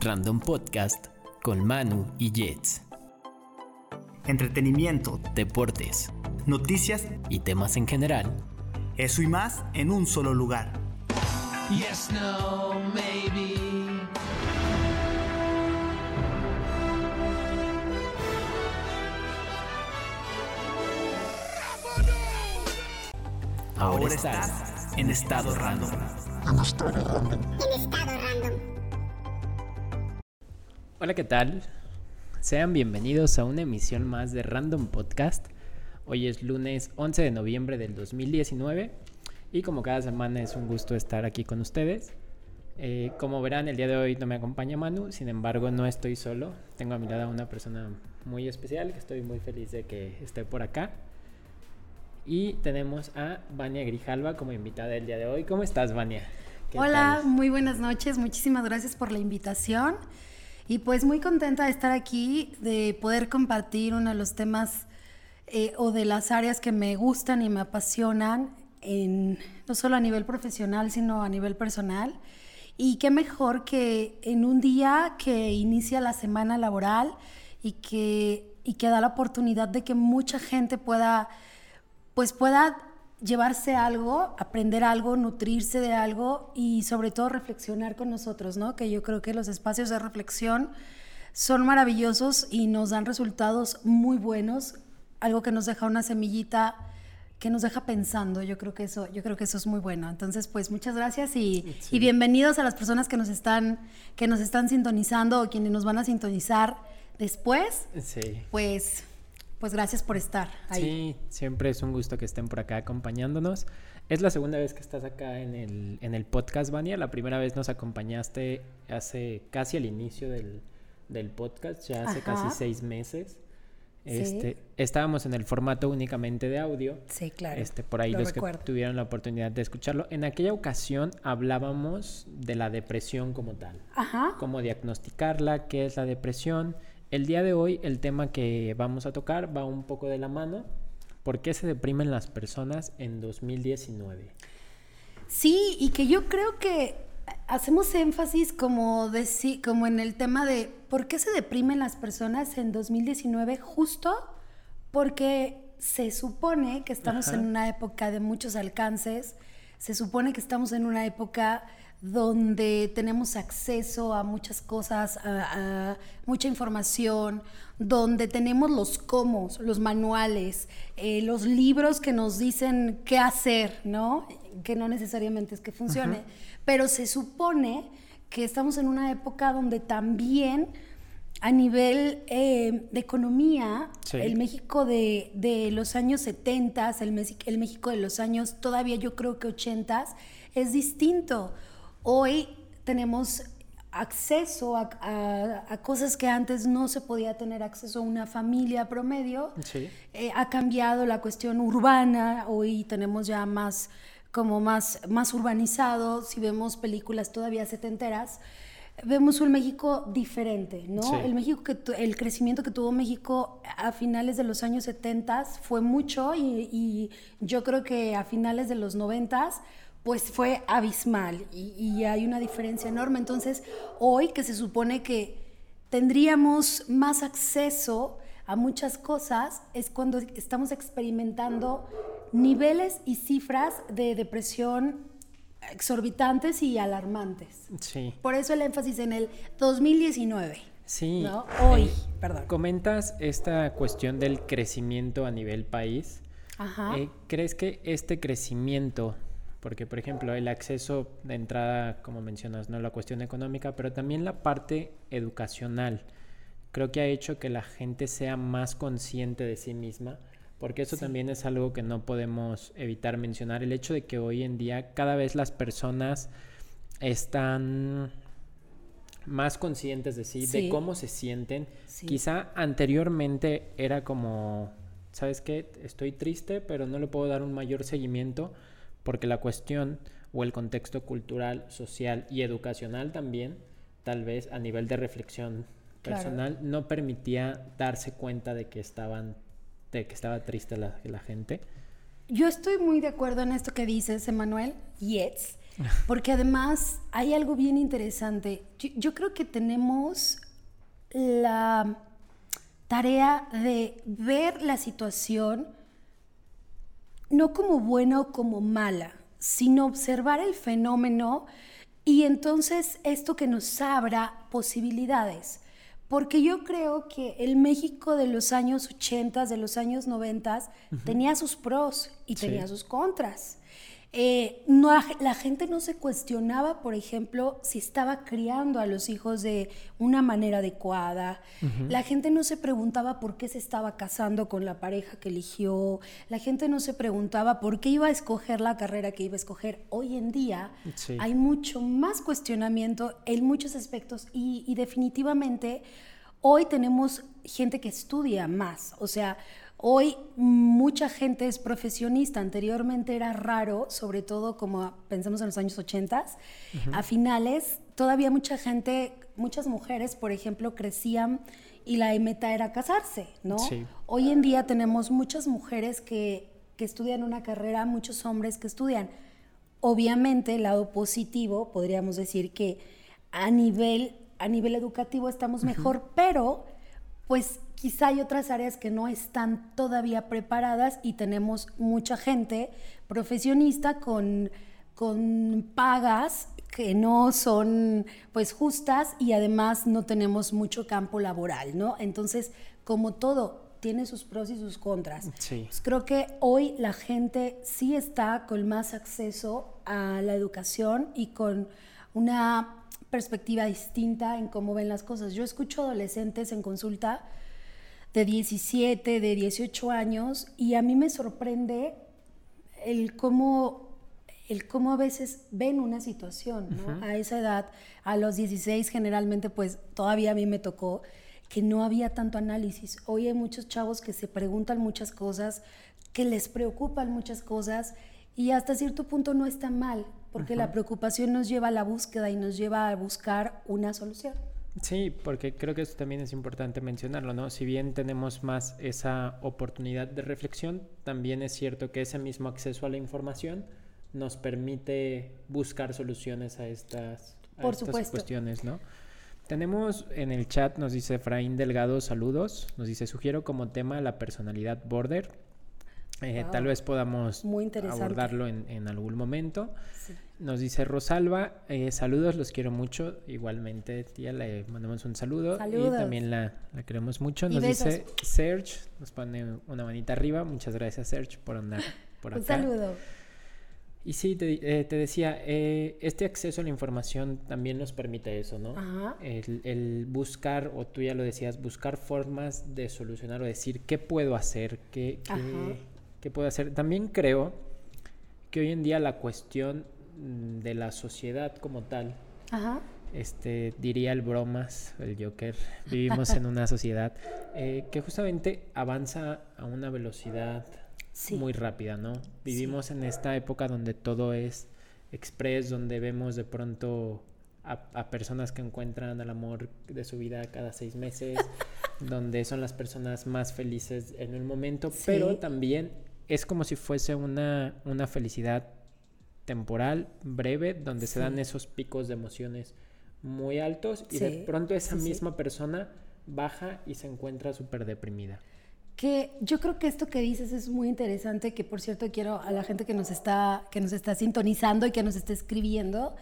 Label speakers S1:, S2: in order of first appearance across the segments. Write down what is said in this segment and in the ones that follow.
S1: Random Podcast con Manu y Jets.
S2: Entretenimiento,
S1: Deportes
S2: noticias,
S1: y temas en general.
S2: eso y más en un solo lugar.
S3: Yes, no, maybe.
S1: Ahora, estás,
S2: estás
S1: en estado random. Hola, ¿qué tal? Sean bienvenidos a una emisión más de Random Podcast. Hoy es lunes 11 de noviembre del 2019 y como cada semana es un gusto estar aquí con ustedes. Eh, como verán, el día de hoy no me acompaña Manu, sin embargo no estoy solo. Tengo a mi lado a una persona muy especial que estoy muy feliz de que esté por acá. Y tenemos a Vania Grijalva como invitada el día de hoy. ¿Cómo estás, Vania? ¿Qué
S4: Hola,
S1: tal?
S4: muy buenas noches. Muchísimas gracias por la invitación. Y pues muy contenta de estar aquí, de poder compartir uno de los temas eh, o de las áreas que me gustan y me apasionan, en, no solo a nivel profesional, sino a nivel personal. Y qué mejor que en un día que inicia la semana laboral y que, y que da la oportunidad de que mucha gente pueda pues pueda llevarse algo, aprender algo, nutrirse de algo y sobre todo reflexionar con nosotros, ¿no? Que yo creo que los espacios de reflexión son maravillosos y nos dan resultados muy buenos, algo que nos deja una semillita que nos deja pensando. Yo creo que eso, yo creo que eso es muy bueno. Entonces, pues muchas gracias y, y bienvenidos a las personas que nos están que nos están sintonizando o quienes nos van a sintonizar después.
S1: Sí.
S4: Pues pues gracias por estar ahí.
S1: Sí, siempre es un gusto que estén por acá acompañándonos. Es la segunda vez que estás acá en el, en el podcast, Vania. La primera vez nos acompañaste hace casi al inicio del, del podcast, ya hace
S4: Ajá.
S1: casi seis meses.
S4: Sí.
S1: Este, Estábamos en el formato únicamente de audio.
S4: Sí, claro.
S1: Este, por ahí
S4: lo
S1: los
S4: recuerdo.
S1: que tuvieron la oportunidad de escucharlo. En aquella ocasión hablábamos de la depresión como tal
S4: Ajá.
S1: cómo diagnosticarla, qué es la depresión. El día de hoy el tema que vamos a tocar va un poco de la mano. ¿Por qué se deprimen las personas en 2019?
S4: Sí, y que yo creo que hacemos énfasis como, deci- como en el tema de por qué se deprimen las personas en 2019 justo porque se supone que estamos
S1: Ajá.
S4: en una época de muchos alcances, se supone que estamos en una época donde tenemos acceso a muchas cosas, a, a mucha información, donde tenemos los cómo, los manuales, eh, los libros que nos dicen qué hacer, ¿no? Que no necesariamente es que funcione, pero se supone que estamos en una época donde también a nivel eh, de economía,
S1: Sí.
S4: el México de, de los años 70, el, el México de los años todavía yo creo que 80 es distinto. Hoy tenemos acceso a, a- a cosas que antes no se podía tener acceso a una familia promedio.
S1: Sí.
S4: Eh, ha cambiado la cuestión urbana, hoy tenemos ya más como más, más urbanizado, si vemos películas todavía setenteras, vemos un México diferente, ¿no?
S1: Sí.
S4: El México que tu- el crecimiento que tuvo México a finales de los años 70 fue mucho y, y yo creo que a finales de los 90 pues fue abismal y, y hay una diferencia enorme. Entonces, hoy que se supone que tendríamos más acceso a muchas cosas, es cuando estamos experimentando niveles y cifras de depresión exorbitantes y alarmantes.
S1: Sí.
S4: Por eso el énfasis en el 2019.
S1: Sí.
S4: ¿no? Hoy,
S1: Eh,
S4: perdón.
S1: Comentas esta cuestión del crecimiento a nivel país.
S4: Ajá.
S1: Eh, ¿Crees que este crecimiento, porque por ejemplo el acceso de entrada, como mencionas, no la cuestión económica, pero también la parte educacional, creo que ha hecho que la gente sea más consciente de sí misma, porque eso también es algo que no podemos evitar mencionar, el hecho de que hoy en día cada vez las personas están más conscientes de sí, de cómo se sienten.
S4: Sí.
S1: Quizá anteriormente era como, ¿sabes qué? Estoy triste, pero no le puedo dar un mayor seguimiento porque la cuestión o el contexto cultural, social y educacional también, tal vez a nivel de reflexión
S4: Claro.
S1: personal, no permitía darse cuenta de que estaban, de que estaba triste la, la gente.
S4: Yo estoy muy de acuerdo en esto que dices, Emanuel. Yes. Porque además hay algo bien interesante. Yo, yo creo que tenemos la tarea de ver la situación no como buena o como mala, sino observar el fenómeno y entonces esto que nos abra posibilidades. Porque yo creo que el México de los años 80, de los años 90, tenía sus pros y
S1: Sí.
S4: tenía sus contras. Eh, no, la gente no se cuestionaba, por ejemplo, si estaba criando a los hijos de una manera adecuada. La gente no se preguntaba por qué se estaba casando con la pareja que eligió. La gente no se preguntaba por qué iba a escoger la carrera que iba a escoger. Hoy en día
S1: Sí.
S4: hay mucho más cuestionamiento en muchos aspectos y, y definitivamente hoy tenemos gente que estudia más. O sea, hoy mucha gente es profesionista. Anteriormente era raro, sobre todo como pensamos en los años 80, a finales, todavía mucha gente, muchas mujeres, por ejemplo, crecían y la meta era casarse, ¿no?
S1: Sí.
S4: Hoy en día tenemos muchas mujeres que, que estudian una carrera, muchos hombres que estudian. Obviamente, el lado positivo, podríamos decir que a nivel, a nivel educativo estamos mejor, pero pues quizá hay otras áreas que no están todavía preparadas y tenemos mucha gente profesionista con, con pagas que no son pues justas y además no tenemos mucho campo laboral, ¿no? Entonces, como todo, tiene sus pros y sus contras.
S1: Sí.
S4: Pues creo que hoy la gente sí está con más acceso a la educación y con una perspectiva distinta en cómo ven las cosas. Yo escucho adolescentes en consulta de 17, de 18 años y a mí me sorprende el cómo, el cómo a veces ven una situación, ¿no? A esa edad, a los 16 generalmente, pues todavía a mí me tocó que no había tanto análisis. Hoy hay muchos chavos que se preguntan muchas cosas, que les preocupan muchas cosas y hasta cierto punto no está mal, porque la preocupación nos lleva a la búsqueda y nos lleva a buscar una solución.
S1: Sí, porque creo que eso también es importante mencionarlo, ¿no? Si bien tenemos más esa oportunidad de reflexión, también es cierto que ese mismo acceso a la información nos permite buscar soluciones a estas, a
S4: Por
S1: estas
S4: supuesto.
S1: cuestiones, ¿no? Tenemos en el chat, nos dice Efraín Delgado, saludos, nos dice, sugiero como tema la personalidad border. Eh,
S4: Wow.
S1: Tal vez podamos
S4: Muy
S1: abordarlo en, en algún momento.
S4: Sí.
S1: Nos dice Rosalba, eh, saludos, los quiero mucho. Igualmente, tía, le mandamos un saludo.
S4: Saludos.
S1: Y también la, la queremos mucho. Nos dice Serge, nos pone una manita arriba. Muchas gracias, Serge, por andar por
S4: Un
S1: acá.
S4: saludo.
S1: Y sí, te, eh, te decía, eh, este acceso a la información también nos permite eso, ¿no?
S4: Ajá.
S1: El, el buscar, o tú ya lo decías, buscar formas de solucionar o decir qué puedo hacer, qué, qué,
S4: Ajá.
S1: qué puedo hacer. También creo que hoy en día la cuestión mm, de la sociedad como tal,
S4: Ajá.
S1: este, diría el bromas, el Joker, vivimos en una sociedad eh, que justamente avanza a una velocidad
S4: Sí.
S1: muy rápida, ¿no? Vivimos en esta época donde todo es express, donde vemos de pronto a, a personas que encuentran el amor de su vida cada seis meses, donde son las personas más felices en el momento,
S4: Sí.
S1: pero también es como si fuese una, una felicidad temporal, breve, donde se dan esos picos de emociones muy altos y de pronto esa
S4: sí.
S1: misma persona baja y se encuentra súper deprimida.
S4: Que yo creo que esto que dices es muy interesante, que por cierto quiero a la gente que nos está, que nos está sintonizando y que nos está escribiendo,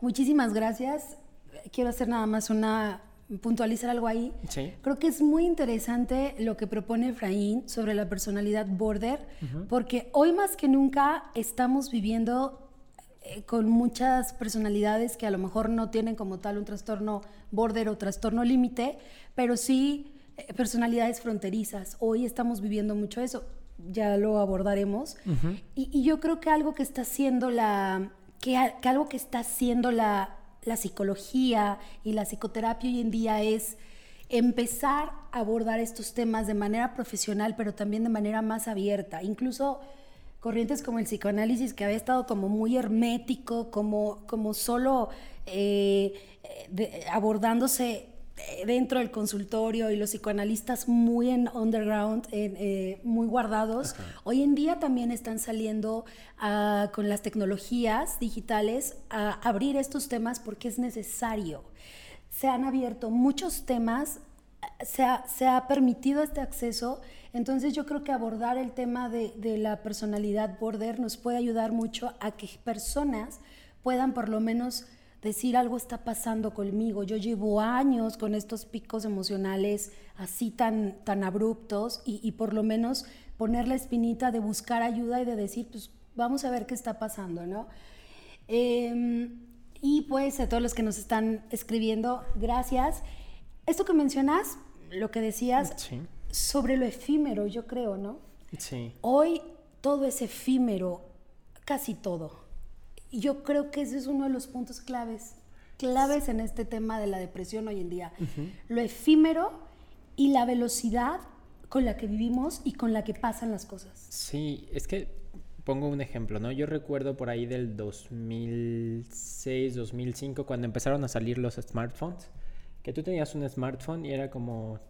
S4: muchísimas gracias. Quiero hacer nada más una, puntualizar algo ahí.
S1: Sí.
S4: Creo que es muy interesante lo que propone Efraín sobre la personalidad border, porque hoy más que nunca estamos viviendo eh, con muchas personalidades que a lo mejor no tienen como tal un trastorno border o trastorno límite, pero sí eh, personalidades fronterizas. Hoy estamos viviendo mucho eso, ya lo abordaremos. y, y yo creo que algo que está haciendo la, que, que algo que está haciendo la, la psicología y la psicoterapia hoy en día es empezar a abordar estos temas de manera profesional, pero también de manera más abierta. Incluso corrientes como el psicoanálisis, que había estado como muy hermético, como, como solo eh, eh, abordándose dentro del consultorio y los psicoanalistas muy en underground, en, eh, muy guardados, hoy en día también están saliendo ah, con las tecnologías digitales a abrir estos temas porque es necesario. Se han abierto muchos temas, se ha, se ha permitido este acceso, entonces yo creo que abordar el tema de, de la personalidad border nos puede ayudar mucho a que personas puedan por lo menos decir algo está pasando conmigo. Yo llevo años con estos picos emocionales así tan, tan abruptos y, y por lo menos poner la espinita de buscar ayuda y de decir, pues vamos a ver qué está pasando, ¿no? Eh, y pues a todos los que nos están escribiendo, gracias. Esto que mencionas, lo que decías
S1: Sí.
S4: sobre lo efímero, yo creo, ¿no?
S1: Sí.
S4: Hoy todo es efímero, casi todo. Y yo creo que ese es uno de los puntos claves, claves en este tema de la depresión hoy en día. Lo efímero y la velocidad con la que vivimos y con la que pasan las cosas.
S1: Sí, es que pongo un ejemplo, ¿no? Yo recuerdo por ahí del 2006, 2005, cuando empezaron a salir los smartphones, que tú tenías un smartphone y era como,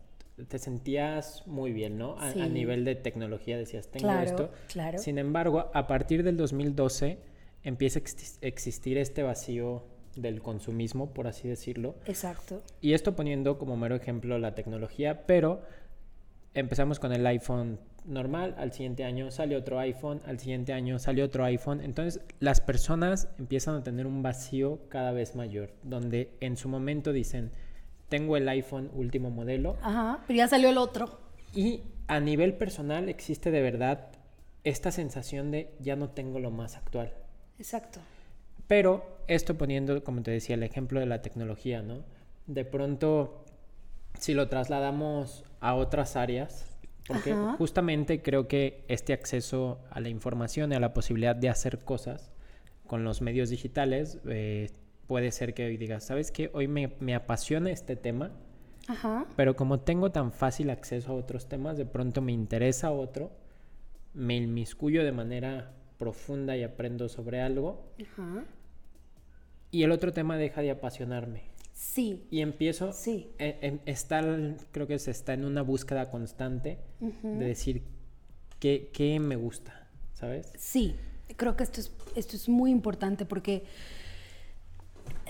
S1: te sentías muy bien, ¿no? A, a
S4: Sí.
S1: nivel de tecnología decías, tengo
S4: Claro,
S1: esto.
S4: claro.
S1: Sin embargo, a partir del 2012 empieza a exis- existir este vacío del consumismo, por así decirlo.
S4: Exacto.
S1: Y esto poniendo como mero ejemplo la tecnología, pero empezamos con el iPhone normal, al siguiente año sale otro iPhone, al siguiente año sale otro iPhone. Entonces las personas empiezan a tener un vacío cada vez mayor, donde en su momento dicen, tengo el iPhone último modelo
S4: Ajá, pero ya salió el otro.
S1: y a nivel personal existe de verdad esta sensación de ya no tengo lo más actual.
S4: Exacto.
S1: Pero esto poniendo, como te decía, el ejemplo de la tecnología, ¿no? De pronto, si lo trasladamos a otras áreas, porque
S4: Ajá.
S1: justamente creo que este acceso a la información y a la posibilidad de hacer cosas con los medios digitales, eh, puede ser que hoy digas, ¿sabes qué? Hoy me, me apasiona este tema,
S4: Ajá.
S1: pero como tengo tan fácil acceso a otros temas, de pronto me interesa otro, me inmiscuyo de manera profunda y aprendo sobre algo,
S4: Ajá.
S1: y el otro tema deja de apasionarme.
S4: Sí.
S1: Y empiezo,
S4: Sí.
S1: eh, em- estar, creo que se está en una búsqueda constante de decir qué, qué me gusta, ¿sabes?
S4: Sí, creo que esto es, esto es muy importante porque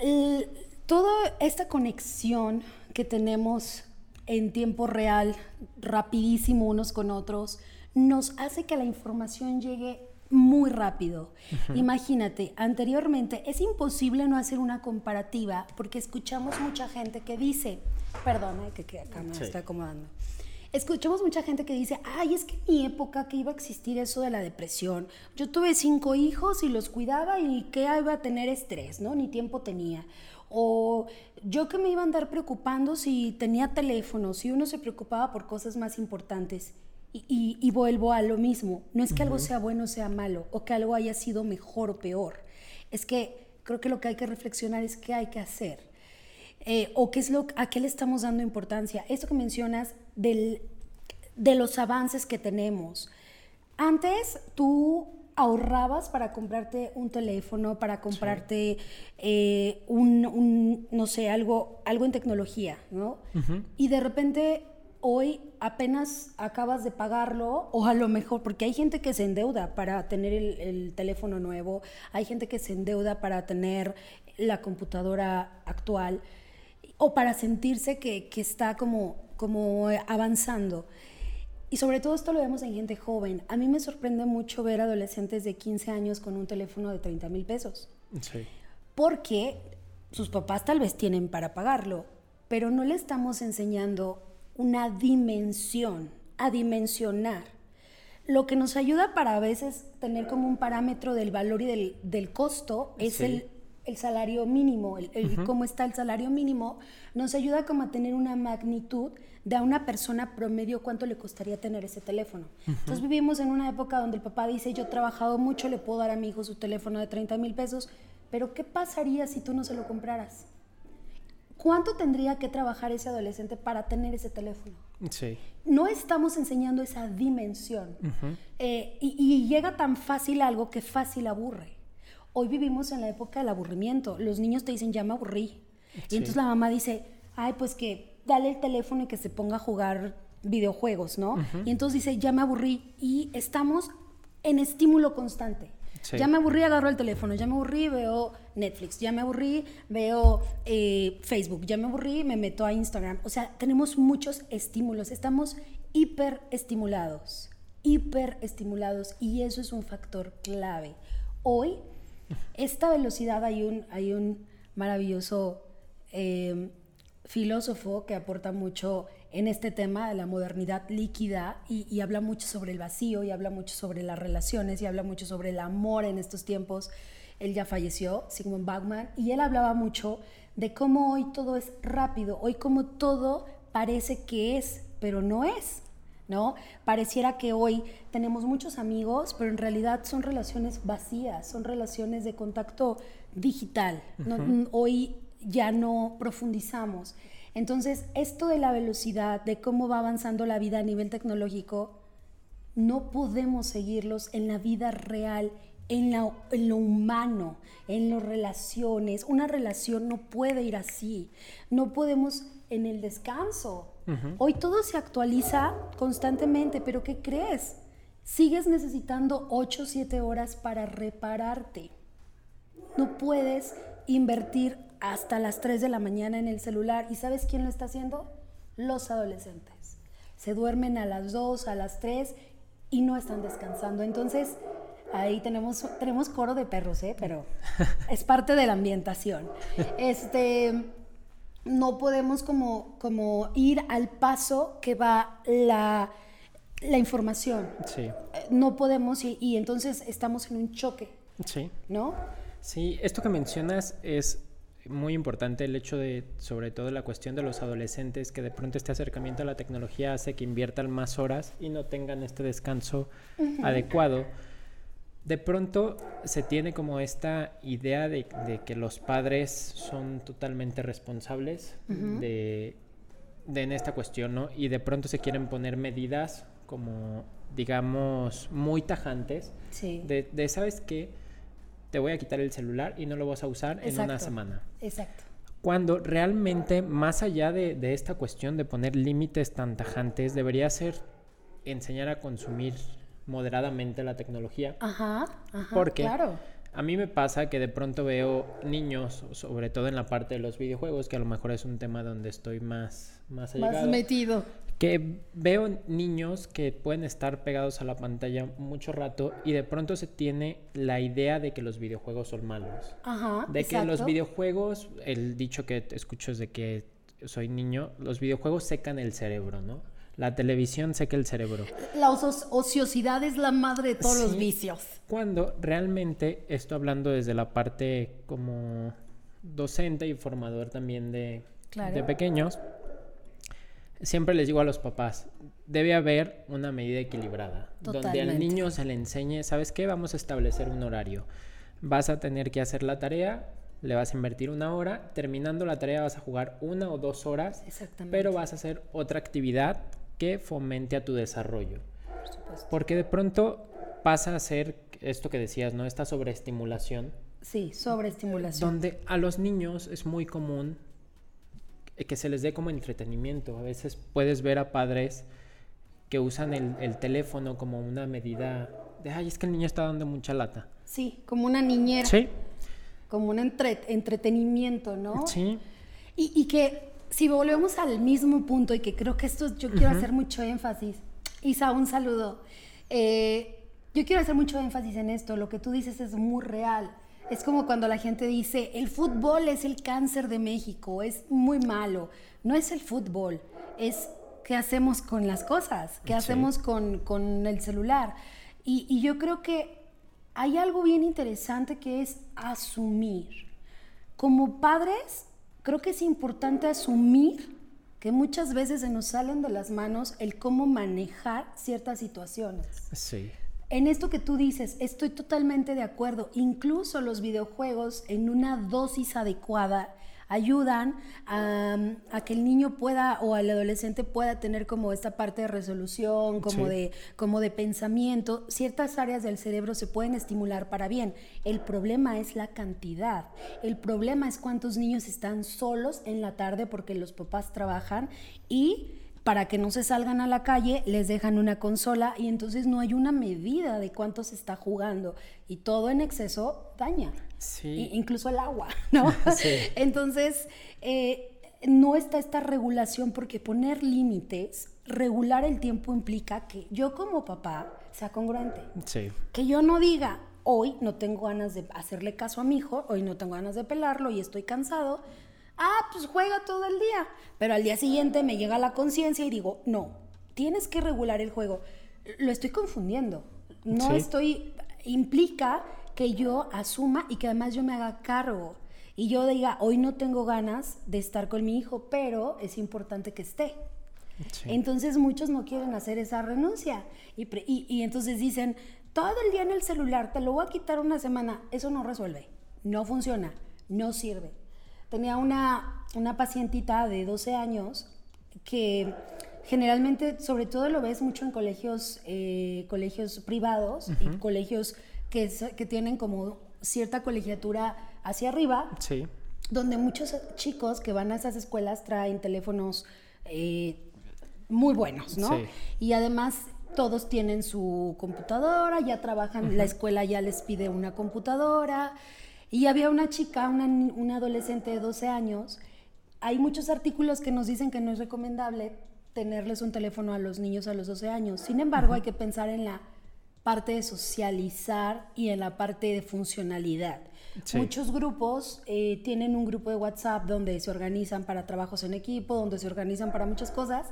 S4: el- toda esta conexión que tenemos en tiempo real, rapidísimo unos con otros, nos hace que la información llegue muy rápido. Imagínate, anteriormente es imposible no hacer una comparativa porque escuchamos mucha gente que dice, perdón, eh, que, que acá me
S1: Sí.
S4: está acomodando. Escuchamos mucha gente que dice, ay, es que en mi época que iba a existir eso de la depresión. Yo tuve cinco hijos y los cuidaba y que iba a tener estrés, ¿no? Ni tiempo tenía. O yo que me iba a andar preocupando si tenía teléfono, si uno se preocupaba por cosas más importantes. Y, y- y vuelvo a lo mismo. No es que algo sea bueno o sea malo, o que algo haya sido mejor o peor. Es que creo que lo que hay que reflexionar es qué hay que hacer. Eh, o qué es lo a qué le estamos dando importancia. Esto que mencionas del, de los avances que tenemos. Antes tú ahorrabas para comprarte un teléfono, para comprarte eh, un, un, no sé, algo, algo en tecnología, ¿no? Y de repente hoy apenas acabas de pagarlo, o a lo mejor, porque hay gente que se endeuda para tener el, el teléfono nuevo, hay gente que se endeuda para tener la computadora actual o para sentirse que, que está como, como avanzando. Y sobre todo esto lo vemos en gente joven. A mí me sorprende mucho ver adolescentes de 15 años con un teléfono de 30 mil pesos,
S1: Sí.
S4: porque sus papás tal vez tienen para pagarlo, pero no le estamos enseñando una dimensión, a dimensionar. Lo que nos ayuda para a veces tener como un parámetro del valor y del, del costo es
S1: Sí.
S4: el, el salario mínimo, el, el cómo está el salario mínimo, nos ayuda como a tener una magnitud de a una persona promedio cuánto le costaría tener ese teléfono. Entonces vivimos en una época donde el papá dice, yo he trabajado mucho, le puedo dar a mi hijo su teléfono de 30 mil pesos, pero ¿qué pasaría si tú no se lo compraras? ¿Cuánto tendría que trabajar ese adolescente para tener ese teléfono?
S1: Sí.
S4: no estamos enseñando esa dimensión. Eh, y, y llega tan fácil algo que fácil aburre. Hoy vivimos en la época del aburrimiento. Los niños te dicen, ya me aburrí. Y
S1: Sí.
S4: entonces la mamá dice, ay, pues que dale el teléfono y que se ponga a jugar videojuegos, ¿no? Y entonces dice, ya me aburrí y estamos en estímulo constante. Ya me aburrí, agarro el teléfono, ya me aburrí, veo Netflix, ya me aburrí, veo eh, Facebook, ya me aburrí, me meto a Instagram. O sea, tenemos muchos estímulos, estamos hiperestimulados, hiperestimulados y eso es un factor clave. Hoy, esta velocidad, hay un, hay un maravilloso eh, filósofo que aporta mucho en este tema de la modernidad líquida y, y habla mucho sobre el vacío y habla mucho sobre las relaciones y habla mucho sobre el amor en estos tiempos. Él ya falleció, Sigmund Bachmann, y él hablaba mucho de cómo hoy todo es rápido, hoy como todo parece que es, pero no es. ¿No? Pareciera que hoy tenemos muchos amigos, pero en realidad son relaciones vacías, son relaciones de contacto digital. No- hoy ya no profundizamos. Entonces, esto de la velocidad, de cómo va avanzando la vida a nivel tecnológico, no podemos seguirlos en la vida real, en, la- en lo humano, en las relaciones. Una relación no puede ir así. No podemos en el descanso. Hoy todo se actualiza constantemente, pero ¿qué crees? Sigues necesitando 8 o 7 horas para repararte. No puedes invertir hasta las 3 de la mañana en el celular. ¿Y sabes quién lo está haciendo? Los adolescentes. Se duermen a las 2, a las 3 y no están descansando. Entonces, ahí tenemos, tenemos coro de perros, ¿eh? pero es parte de la ambientación. Este, no podemos como, como ir al paso que va la, la información.
S1: Sí,
S4: Eh, No podemos y, y entonces estamos en un choque,
S1: sí.
S4: ¿no?
S1: Sí, esto que mencionas es muy importante el hecho de, sobre todo la cuestión de los adolescentes, que de pronto este acercamiento a la tecnología hace que inviertan más horas y no tengan este descanso adecuado. De pronto se tiene como esta idea de, de que los padres son totalmente responsables de, de en esta cuestión, ¿no? Y de pronto se quieren poner medidas como, digamos, muy tajantes
S4: Sí.
S1: de, de, ¿sabes qué? Te voy a quitar el celular y no lo vas a usar en una semana.
S4: Exacto.
S1: Cuando realmente, más allá de, de esta cuestión de poner límites tan tajantes, debería ser enseñar a consumir moderadamente la tecnología.
S4: Ajá, ajá.
S1: Porque
S4: Claro.
S1: a mí me pasa que de pronto veo niños, sobre todo en la parte de los videojuegos, que a lo mejor es un tema donde estoy más, más
S4: Más metido.
S1: Que veo niños que pueden estar pegados a la pantalla mucho rato y de pronto se tiene la idea de que los videojuegos son malos.
S4: Ajá.
S1: De que los videojuegos, el dicho que escucho es de que soy niño, los videojuegos secan el cerebro, ¿no? La televisión seca el cerebro.
S4: La ociosidad es la madre de todos los vicios.
S1: Cuando realmente, esto hablando desde la parte como docente y formador también de,
S4: Claro.
S1: de pequeños, siempre les digo a los papás, debe haber una medida equilibrada, donde al niño se le enseñe, ¿sabes qué? Vamos a establecer un horario. Vas a tener que hacer la tarea, le vas a invertir una hora, terminando la tarea vas a jugar una o dos horas,
S4: Exactamente.
S1: pero vas a hacer otra actividad que fomente a tu desarrollo.
S4: Por supuesto.
S1: Porque de pronto pasa a ser esto que decías, ¿no? Esta sobreestimulación,
S4: Sí, sobreestimulación.
S1: donde a los niños es muy común que se les dé como entretenimiento. A veces puedes ver a padres que usan el, el teléfono como una medida de, ay, es que el niño está dando mucha lata.
S4: Sí, como una niñera,
S1: Sí,
S4: como un entre- entretenimiento, ¿no?
S1: sí,
S4: Y, y que si volvemos al mismo punto y que creo que esto yo quiero hacer mucho énfasis. Isa, un saludo. Eh, yo quiero hacer mucho énfasis en esto. Lo que tú dices es muy real. Es como cuando la gente dice, el fútbol es el cáncer de México, es muy malo. No es el fútbol, es qué hacemos con las cosas, qué
S1: Sí.
S4: hacemos con, con el celular. Y, y yo creo que hay algo bien interesante que es asumir. Como padres, creo que es importante asumir que muchas veces se nos salen de las manos el cómo manejar ciertas situaciones.
S1: sí,
S4: En esto que tú dices, estoy totalmente de acuerdo. Incluso los videojuegos en una dosis adecuada ayudan a, a que el niño pueda o el adolescente pueda tener como esta parte de resolución, como,
S1: Sí.
S4: de, como de pensamiento. Ciertas áreas del cerebro se pueden estimular para bien. El problema es la cantidad. El problema es cuántos niños están solos en la tarde porque los papás trabajan y para que no se salgan a la calle les dejan una consola y entonces no hay una medida de cuánto se está jugando y todo en exceso daña.
S1: Sí.
S4: Incluso el agua, ¿no?
S1: Sí.
S4: Entonces, eh, no está esta regulación porque poner límites, regular el tiempo implica que yo como papá sea congruente.
S1: Sí.
S4: Que yo no diga, hoy no tengo ganas de hacerle caso a mi hijo, hoy no tengo ganas de pelarlo y estoy cansado. Ah, pues juega todo el día. Pero al día siguiente me llega la conciencia y digo, no, tienes que regular el juego. Lo estoy confundiendo. No
S1: Sí.
S4: estoy, implica que yo asuma y que además yo me haga cargo. Y yo diga, hoy no tengo ganas de estar con mi hijo, pero es importante que esté.
S1: Sí.
S4: Entonces muchos no quieren hacer esa renuncia y, pre- y- y entonces dicen, todo el día en el celular, te lo voy a quitar una semana. Eso no resuelve, no funciona, no sirve. Tenía una, una pacientita de 12 años que generalmente, sobre todo lo ves mucho en colegios, eh, colegios privados y colegios que, que tienen como cierta colegiatura hacia arriba,
S1: Sí.
S4: donde muchos chicos que van a esas escuelas traen teléfonos eh, muy buenos, ¿no?
S1: Sí.
S4: Y además todos tienen su computadora, ya trabajan, la escuela ya les pide una computadora. Y había una chica, una, adolescente de 12 años. Hay muchos artículos que nos dicen que no es recomendable tenerles un teléfono a los niños a los 12 años. Sin embargo, hay que pensar en la parte de socializar y en la parte de funcionalidad.
S1: Sí.
S4: Muchos grupos eh, tienen un grupo de WhatsApp donde se organizan para trabajos en equipo, donde se organizan para muchas cosas.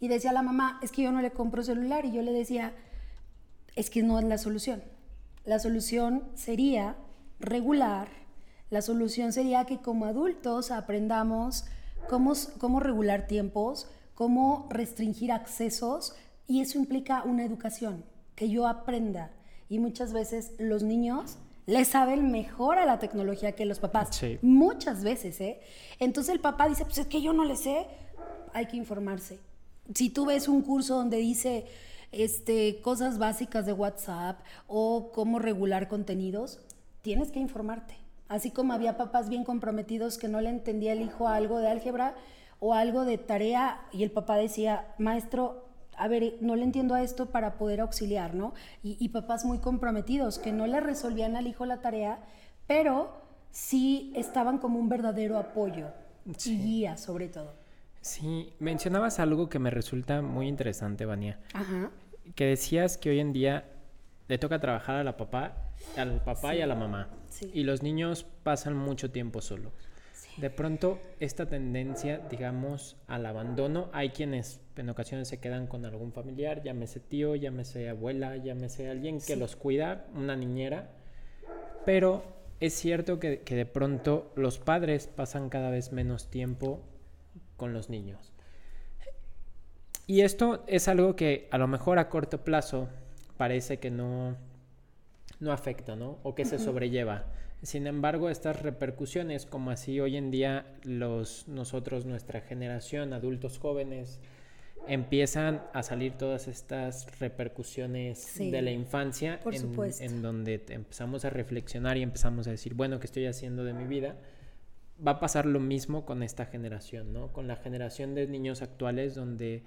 S4: Y decía la mamá, es que yo no le compro celular. Y yo le decía, es que no es la solución. La solución sería regular, la solución sería que como adultos aprendamos cómo, cómo regular tiempos, cómo restringir accesos y eso implica una educación, que yo aprenda. Y muchas veces los niños les saben mejor a la tecnología que los papás.
S1: Sí.
S4: Muchas veces, ¿eh? Entonces el papá dice, pues es que yo no le sé, hay que informarse. Si tú ves un curso donde dice este, cosas básicas de WhatsApp o cómo regular contenidos, tienes que informarte. Así como había papás bien comprometidos que no le entendía el hijo algo de álgebra o algo de tarea y el papá decía, maestro, a ver, no le entiendo a esto para poder auxiliar, ¿no? Y, y papás muy comprometidos que no le resolvían al hijo la tarea, pero sí estaban como un verdadero apoyo
S1: Sí.
S4: y guía sobre todo.
S1: Sí, mencionabas algo que me resulta muy interesante, Vania.
S4: Ajá.
S1: Que decías que hoy en día le toca trabajar a la papá, al papá y a la mamá.
S4: Sí.
S1: Y los niños pasan mucho tiempo solos. De pronto, esta tendencia, digamos, al abandono, hay quienes en ocasiones se quedan con algún familiar, llámese tío, llámese abuela, llámese alguien que los cuida, una niñera. Pero es cierto que, que de pronto los padres pasan cada vez menos tiempo con los niños. Y esto es algo que a lo mejor a corto plazo parece que no, no afecta, ¿no? O que se sobrelleva. Sin embargo, estas repercusiones, como así hoy en día los, nosotros, nuestra generación, adultos jóvenes, empiezan a salir todas estas repercusiones
S4: Sí,
S1: de la infancia
S4: por
S1: en, en donde empezamos a reflexionar y empezamos a decir, bueno, ¿qué estoy haciendo de mi vida? Va a pasar lo mismo con esta generación, ¿no? Con la generación de niños actuales donde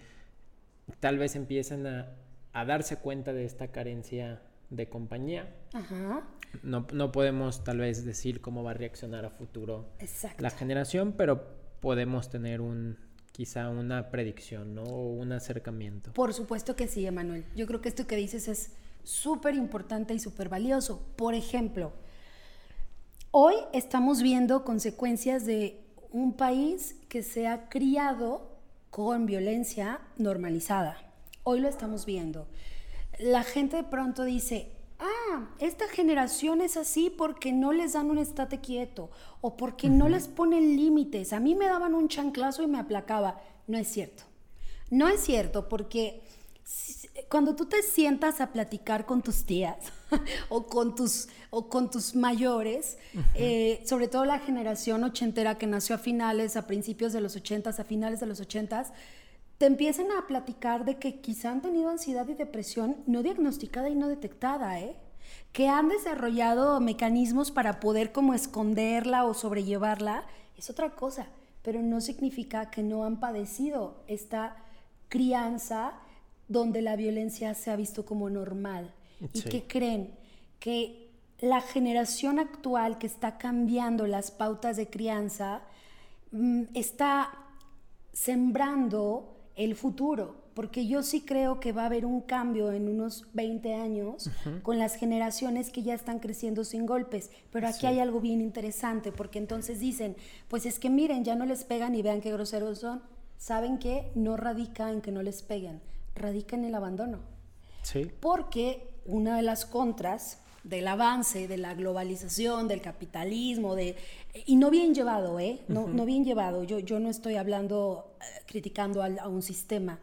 S1: tal vez empiezan a, a darse cuenta de esta carencia de compañía.
S4: Ajá.
S1: No, no podemos tal vez decir cómo va a reaccionar a futuro
S4: Exacto.
S1: la generación, pero podemos tener un quizá una predicción, ¿no? O un acercamiento.
S4: Por supuesto que sí, Emanuel. Yo creo que esto que dices es súper importante y súper valioso. Por ejemplo, hoy estamos viendo consecuencias de un país que se ha criado con violencia normalizada. Hoy lo estamos viendo. La gente de pronto dice, ah, esta generación es así porque no les dan un estate quieto o porque no les ponen límites. A mí me daban un chanclazo y me aplacaba. No es cierto. No es cierto porque cuando tú te sientas a platicar con tus tías o con tus, o con tus mayores, eh, sobre todo la generación ochentera que nació a finales, a principios de los ochentas, a finales de los ochentas, te empiezan a platicar de que quizá han tenido ansiedad y depresión no diagnosticada y no detectada, ¿eh? que han desarrollado mecanismos para poder como esconderla o sobrellevarla, es otra cosa, pero no significa que no han padecido esta crianza donde la violencia se ha visto como normal. ¿Y que creen? Que la generación actual que está cambiando las pautas de crianza mm, está sembrando el futuro, porque yo sí creo que va a haber un cambio en unos 20 años con las generaciones que ya están creciendo sin golpes. Pero aquí
S1: Sí.
S4: hay algo bien interesante, porque entonces dicen, pues es que miren, ya no les pegan y vean qué groseros son. ¿Saben qué? No radica en que no les peguen, radica en el abandono.
S1: Sí.
S4: Porque una de las contras del avance, de la globalización, del capitalismo, de, y no bien llevado, ¿eh? No, no bien llevado. Yo, yo no estoy hablando, eh, criticando al- a un sistema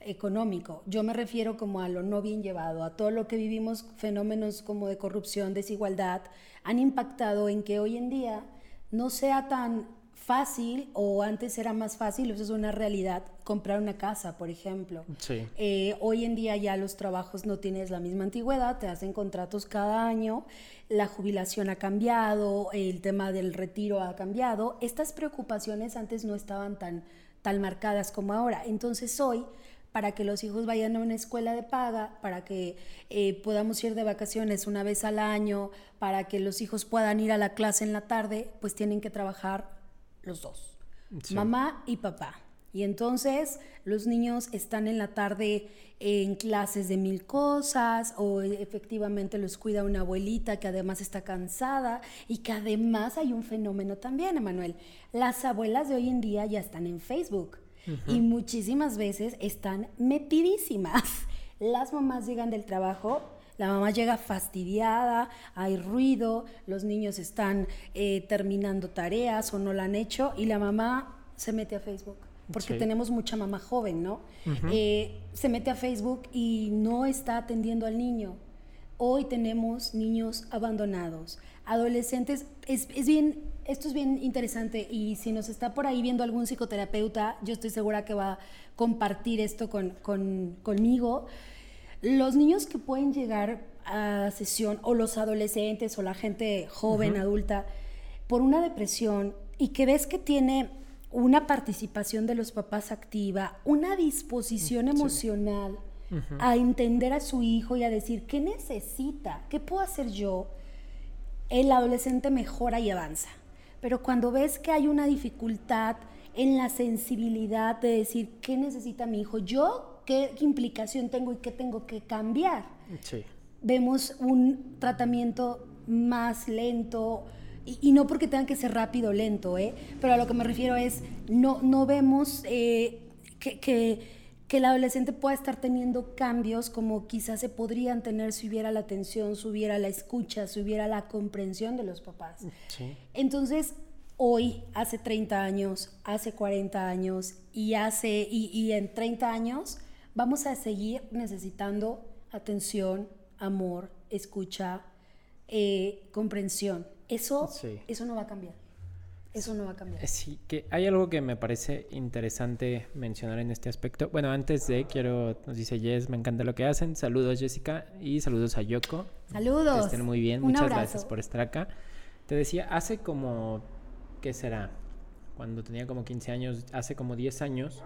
S4: económico. Yo me refiero como a lo no bien llevado, a todo lo que vivimos, fenómenos como de corrupción, desigualdad, han impactado en que hoy en día no sea tan fácil o antes era más fácil, eso es una realidad, comprar una casa, por ejemplo.
S1: Sí.
S4: Eh, hoy en día ya los trabajos no tienes la misma antigüedad, te hacen contratos cada año, la jubilación ha cambiado, el tema del retiro ha cambiado. Estas preocupaciones antes no estaban tan, tan marcadas como ahora. Entonces hoy, para que los hijos vayan a una escuela de paga, para que eh, podamos ir de vacaciones una vez al año, para que los hijos puedan ir a la clase en la tarde, pues tienen que trabajar los dos,
S1: Sí.
S4: mamá y papá. Y entonces los niños están en la tarde en clases de mil cosas o efectivamente los cuida una abuelita que además está cansada y que además hay un fenómeno también, Emanuel. Las abuelas de hoy en día ya están en Facebook y muchísimas veces están metidísimas. Las mamás llegan del trabajo la mamá llega fastidiada, hay ruido, los niños están eh, terminando tareas o no la han hecho y la mamá se mete a Facebook. Porque
S1: Sí.
S4: tenemos mucha mamá joven, ¿no? Eh, se mete a Facebook y no está atendiendo al niño. Hoy tenemos niños abandonados, adolescentes. Es, es bien, esto es bien interesante y si nos está por ahí viendo algún psicoterapeuta, yo estoy segura que va a compartir esto con, con- conmigo. Los niños que pueden llegar a sesión, o los adolescentes, o la gente joven, adulta, por una depresión y que ves que tiene una participación de los papás activa, una disposición emocional a entender a su hijo y a decir, ¿qué necesita? ¿Qué puedo hacer yo? el adolescente mejora y avanza. Pero cuando ves que hay una dificultad en la sensibilidad de decir qué necesita mi hijo, yo qué implicación tengo y qué tengo que cambiar,
S1: Sí.
S4: vemos un tratamiento más lento. Y, y no porque tenga que ser rápido o lento, ¿eh? pero a lo que me refiero es, no, no vemos eh, que, que, que el adolescente pueda estar teniendo cambios como quizás se podrían tener si hubiera la atención, si hubiera la escucha, si hubiera la comprensión de los papás.
S1: Sí.
S4: Entonces, hoy, hace 30 años, hace 40 años y, hace, y, y en 30 años, vamos a seguir necesitando atención, amor, escucha, eh, comprensión. Eso,
S1: Sí.
S4: eso no va a cambiar. Eso no va a cambiar.
S1: Sí, que hay algo que me parece interesante mencionar en este aspecto. Bueno, antes de, quiero, nos dice Jess, me encanta lo que hacen. Saludos Jessica y saludos a Yoko. Que
S4: Saludos.
S1: estén muy bien,
S4: Un
S1: muchas
S4: abrazo.
S1: gracias por estar acá. Te decía, hace como, ¿qué será? Cuando tenía como 15 años, hace como 10 años,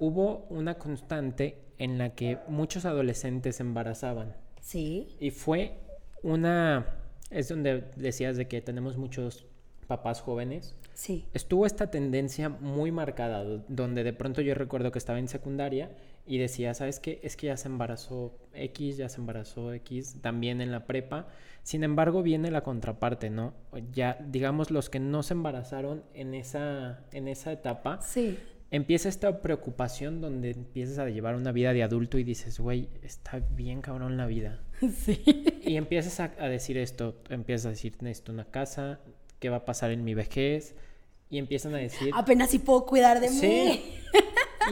S1: hubo una constante en la que muchos adolescentes se embarazaban.
S4: Sí,
S1: Y fue una, es donde decías de que tenemos muchos papás jóvenes.
S4: sí.
S1: Estuvo esta tendencia muy marcada, do- donde de pronto yo recuerdo que estaba en secundaria y decía, ¿sabes qué? Es que ya se embarazó X, ya se embarazó X, también en la prepa. Sin embargo, viene la contraparte, ¿no? Ya, digamos, los que no se embarazaron en esa, en esa etapa,
S4: Sí,
S1: empieza esta preocupación donde empiezas a llevar una vida de adulto y dices, güey, está bien cabrón la vida.
S4: sí.
S1: Y empiezas a, a decir esto, empiezas a decir, necesito una casa, ¿qué va a pasar en mi vejez? Y empiezan a decir...
S4: Apenas si puedo cuidar de
S1: Sí.
S4: mí.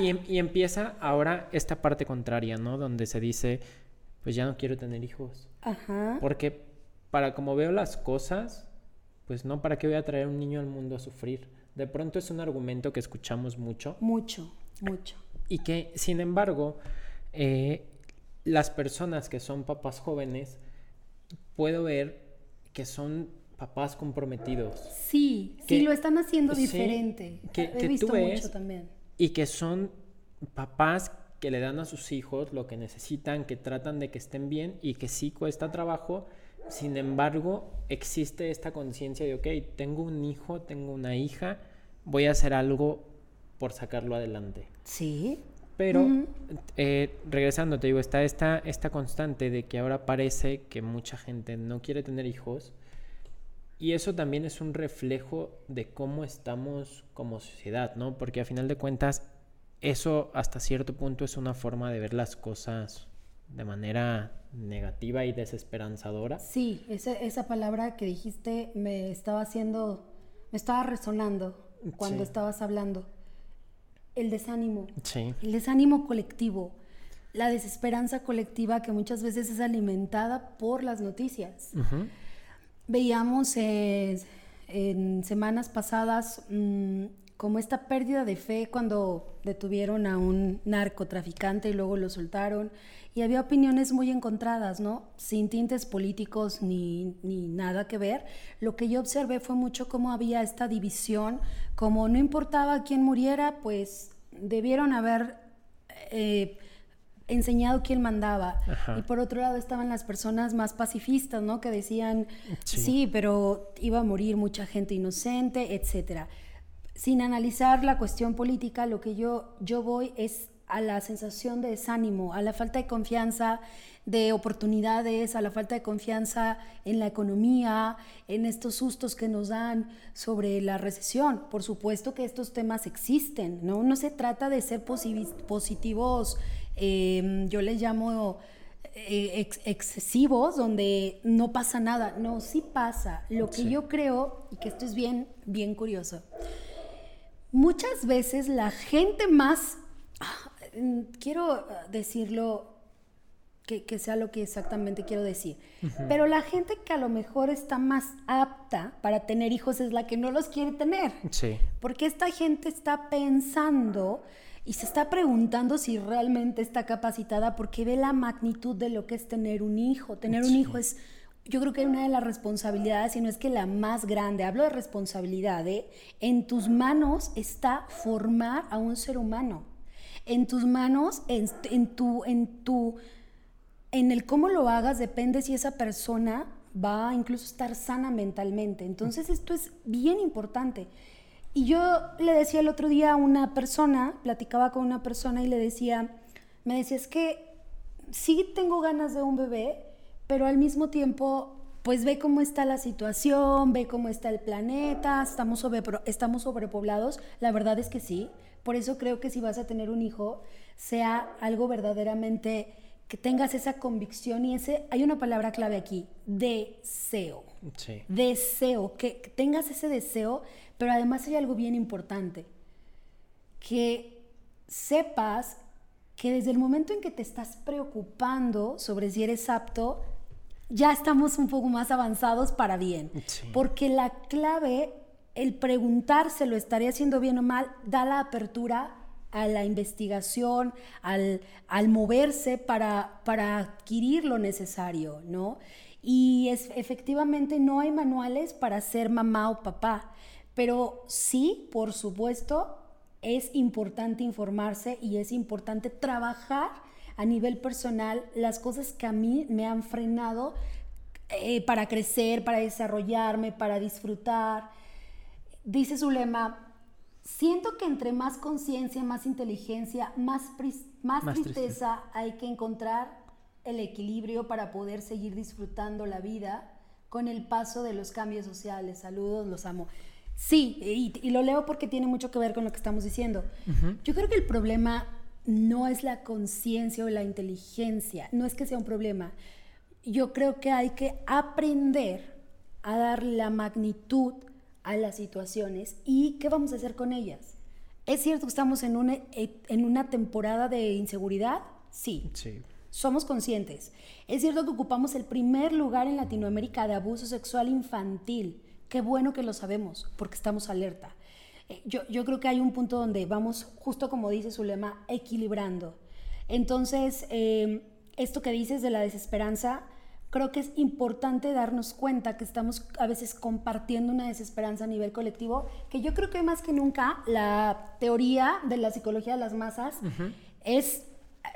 S1: y, em- y empieza ahora esta parte contraria, ¿no? Donde se dice, pues ya no quiero tener hijos.
S4: Ajá.
S1: Porque para como veo las cosas, pues no, ¿para qué voy a traer un niño al mundo a sufrir? De pronto es un argumento que escuchamos mucho
S4: Mucho, mucho.
S1: y que, sin embargo, eh, las personas que son papás jóvenes, puedo ver que son papás comprometidos
S4: Sí,
S1: Que-
S4: sí, lo están haciendo
S1: sí,
S4: diferente.
S1: que-
S4: He
S1: que tú
S4: visto
S1: ves-
S4: mucho también.
S1: y que son papás que le dan a sus hijos lo que necesitan, que tratan de que estén bien y que sí cuesta trabajo. Sin embargo, existe esta conciencia de, ok, tengo un hijo, tengo una hija, voy a hacer algo por sacarlo adelante.
S4: Sí.
S1: Pero, eh, regresando, te digo, está esta, esta constante de que ahora parece que mucha gente no quiere tener hijos. Y eso también es un reflejo de cómo estamos como sociedad, ¿no? Porque a final de cuentas, eso hasta cierto punto es una forma de ver las cosas de manera negativa y desesperanzadora.
S4: Sí, esa, esa palabra que dijiste me estaba haciendo, me estaba resonando cuando
S1: Sí.
S4: estabas hablando. El desánimo,
S1: Sí,
S4: el desánimo colectivo, la desesperanza colectiva que muchas veces es alimentada por las noticias. Veíamos eh, en semanas pasadas mm, como esta pérdida de fe cuando detuvieron a un narcotraficante y luego lo soltaron. Y había opiniones muy encontradas, ¿no? Sin tintes políticos ni, ni nada que ver. Lo que yo observé fue mucho cómo había esta división, como no importaba quién muriera, pues debieron haber eh, enseñado quién mandaba.
S1: Ajá.
S4: Y por otro lado estaban las personas más pacifistas, ¿no? Que decían,
S1: Sí.
S4: sí, pero iba a morir mucha gente inocente, etcétera. Sin analizar la cuestión política, lo que yo, yo voy es a la sensación de desánimo, a la falta de confianza, de oportunidades, a la falta de confianza en la economía, en estos sustos que nos dan sobre la recesión. Por supuesto que estos temas existen, ¿no? No se trata de ser positivos, eh, yo les llamo eh, ex- excesivos, donde no pasa nada. No, sí pasa. Lo que
S1: Sí.
S4: yo creo, y que esto es bien, bien curioso, muchas veces la gente más, quiero ah, decirlo, que, que sea lo que exactamente quiero decir, pero la gente que a lo mejor está más apta para tener hijos es la que no los quiere tener.
S1: sí,
S4: Porque esta gente está pensando y se está preguntando si realmente está capacitada porque ve la magnitud de lo que es tener un hijo. Tener un hijo es, yo creo que una de las responsabilidades, y no es que la más grande, hablo de responsabilidad, ¿eh? en tus manos está formar a un ser humano. En tus manos, en, tu, en tu, en el cómo lo hagas depende si esa persona va a incluso estar sana mentalmente. Entonces esto es bien importante. Y yo le decía el otro día a una persona, platicaba con una persona y le decía, me decía, es que sí tengo ganas de un bebé, pero al mismo tiempo, pues ve cómo está la situación, ve cómo está el planeta, estamos, sobre, estamos sobrepoblados. La verdad es que sí. Por eso creo que si vas a tener un hijo, sea algo verdaderamente que tengas esa convicción y ese, hay una palabra clave aquí, deseo.
S1: sí.
S4: Deseo, que, tengas ese deseo, pero además hay algo bien importante, que sepas que desde el momento en que te estás preocupando sobre si eres apto, ya estamos un poco más avanzados para bien.
S1: Sí.
S4: Porque la clave, el preguntarse lo estaré haciendo bien o mal, da la apertura a la investigación, al, al moverse para, para adquirir lo necesario, ¿no? Y es, efectivamente no hay manuales para ser mamá o papá, pero sí, por supuesto, es importante informarse y es importante trabajar a nivel personal las cosas que a mí me han frenado eh, para crecer, para desarrollarme, para disfrutar. Dice su lema, siento que entre más conciencia, más inteligencia, más, más,
S1: Más
S4: tristeza, hay que encontrar el equilibrio para poder seguir disfrutando la vida con el paso de los cambios sociales. Saludos, los amo. Sí, y, y lo leo porque tiene mucho que ver con lo que estamos diciendo. Yo creo que el problema no es la conciencia o la inteligencia, no es que sea un problema. Yo creo que hay que aprender a dar la magnitud a las situaciones y qué vamos a hacer con ellas. ¿Es cierto que estamos en una, e- en una temporada de inseguridad? Sí.
S1: Sí.
S4: Somos conscientes. Es cierto que ocupamos el primer lugar en Latinoamérica de abuso sexual infantil. Qué bueno que lo sabemos, porque estamos alerta. Eh, Yo, yo creo que hay un punto donde vamos, justo como dice su lema, equilibrando. Entonces, eh, esto que dices de la desesperanza, creo que es importante darnos cuenta que estamos a veces compartiendo una desesperanza a nivel colectivo, que yo creo que más que nunca la teoría de la psicología de las masas es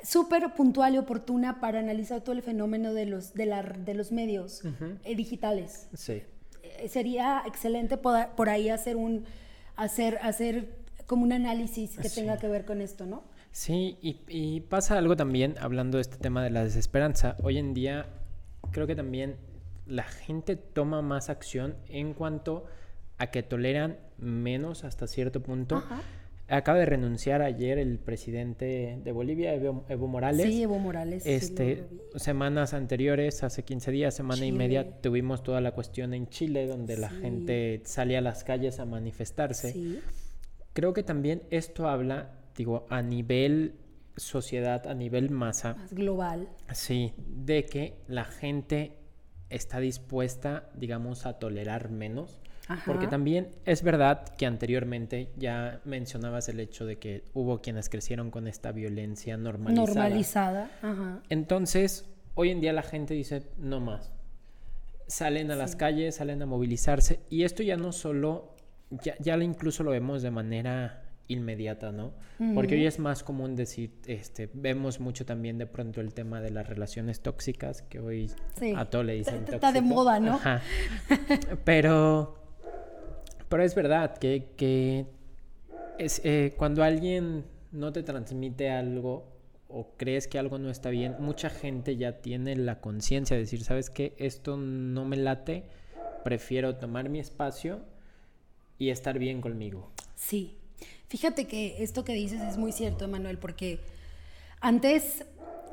S4: súper puntual y oportuna para analizar todo el fenómeno de los, de la- de los medios eh, digitales.
S1: Sí.
S4: Eh, sería excelente poder- por ahí hacer un hacer hacer como un análisis que
S1: Sí.
S4: tenga que ver con esto, ¿no?
S1: Sí, y, y pasa algo también, hablando de este tema de la desesperanza. Hoy en día creo que también la gente toma más acción en cuanto a que toleran menos hasta cierto punto.
S4: Ajá.
S1: Acaba de renunciar ayer el presidente de Bolivia, Evo, Evo Morales.
S4: Sí, Evo Morales.
S1: Este, semanas anteriores, hace 15 días, semana y media, tuvimos toda la cuestión en Chile, donde la gente salía a las calles a manifestarse.
S4: Sí.
S1: Creo que también esto habla, digo, a nivel sociedad, a nivel masa,
S4: Más global.
S1: sí, de que la gente está dispuesta, digamos, a tolerar menos. Porque
S4: Ajá.
S1: también es verdad que anteriormente ya mencionabas el hecho de que hubo quienes crecieron con esta violencia normalizada.
S4: Normalizada. Ajá.
S1: Entonces, hoy en día la gente dice, no más. Salen a las calles, salen a movilizarse. Y esto ya no solo, ya, ya incluso lo vemos de manera inmediata, ¿no? Porque hoy es más común decir, este, vemos mucho también de pronto el tema de las relaciones tóxicas, que hoy
S4: Sí.
S1: a todo le dicen
S4: Está- está de
S1: tóxico.
S4: moda, ¿no?
S1: Ajá. Pero, pero es verdad que, que es, eh, cuando alguien no te transmite algo o crees que algo no está bien, mucha gente ya tiene la conciencia de decir, ¿sabes qué? Esto no me late, prefiero tomar mi espacio y estar bien conmigo.
S4: Sí. Fíjate que esto que dices es muy cierto, Manuel, porque antes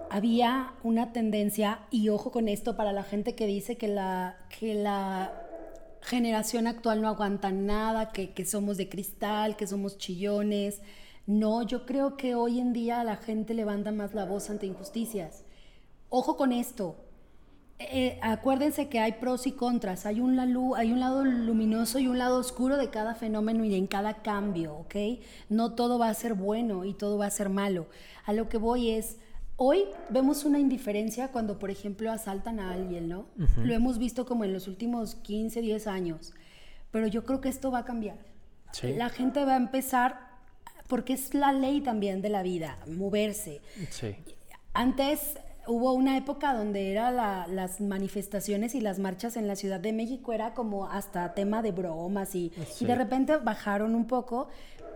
S4: había una tendencia, y ojo con esto para la gente que dice que la, que la generación actual no aguanta nada, que, que somos de cristal, que somos chillones. No, yo creo que hoy en día la gente levanta más la voz ante injusticias. Ojo con esto. Eh, acuérdense que hay pros y contras, hay un, lalu- hay un lado luminoso y un lado oscuro de cada fenómeno y en cada cambio, ¿ok? No todo va a ser bueno y todo va a ser malo. A lo que voy es, hoy vemos una indiferencia cuando, por ejemplo, asaltan a alguien, ¿no? Lo hemos visto como en los últimos 15, 10 años, pero yo creo que esto va a cambiar.
S1: Sí.
S4: La gente va a empezar, porque es la ley también de la vida, moverse.
S1: Sí.
S4: Antes hubo una época donde era la- las manifestaciones y las marchas en la Ciudad de México era como hasta tema de bromas y, y
S1: Sí.
S4: de repente bajaron un poco,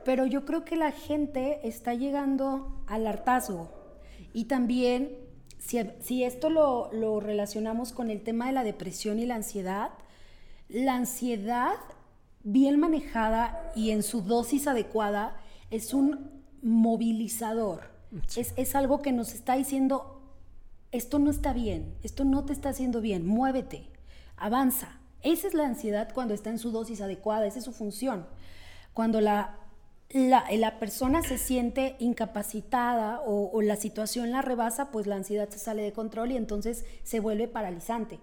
S4: pero yo creo que la gente está llegando al hartazgo y también si, si esto lo, lo relacionamos con el tema de la depresión y la ansiedad, la ansiedad bien manejada y en su dosis adecuada es un movilizador. Es, es algo que nos está diciendo, esto no está bien, esto no te está haciendo bien, muévete, avanza. Esa es la ansiedad cuando está en su dosis adecuada, esa es su función. Cuando la, la, la persona se siente incapacitada o, o la situación la rebasa, pues la ansiedad se sale de control y entonces se vuelve paralizante.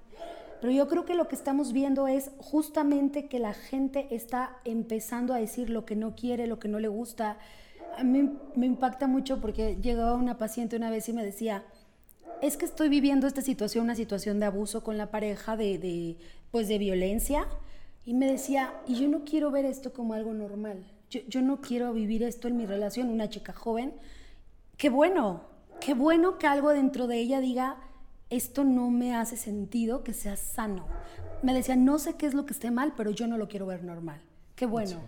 S4: Pero yo creo que lo que estamos viendo es justamente que la gente está empezando a decir lo que no quiere, lo que no le gusta. A mí me impacta mucho porque llegaba una paciente una vez y me decía, es que estoy viviendo esta situación, una situación de abuso con la pareja, de, de, pues de violencia. Y me decía, y yo no quiero ver esto como algo normal. Yo, yo no quiero vivir esto en mi relación, una chica joven. Qué bueno, qué bueno que algo dentro de ella diga, esto no me hace sentido, que sea sano. Me decía, no sé qué es lo que esté mal, pero yo no lo quiero ver normal. Qué bueno.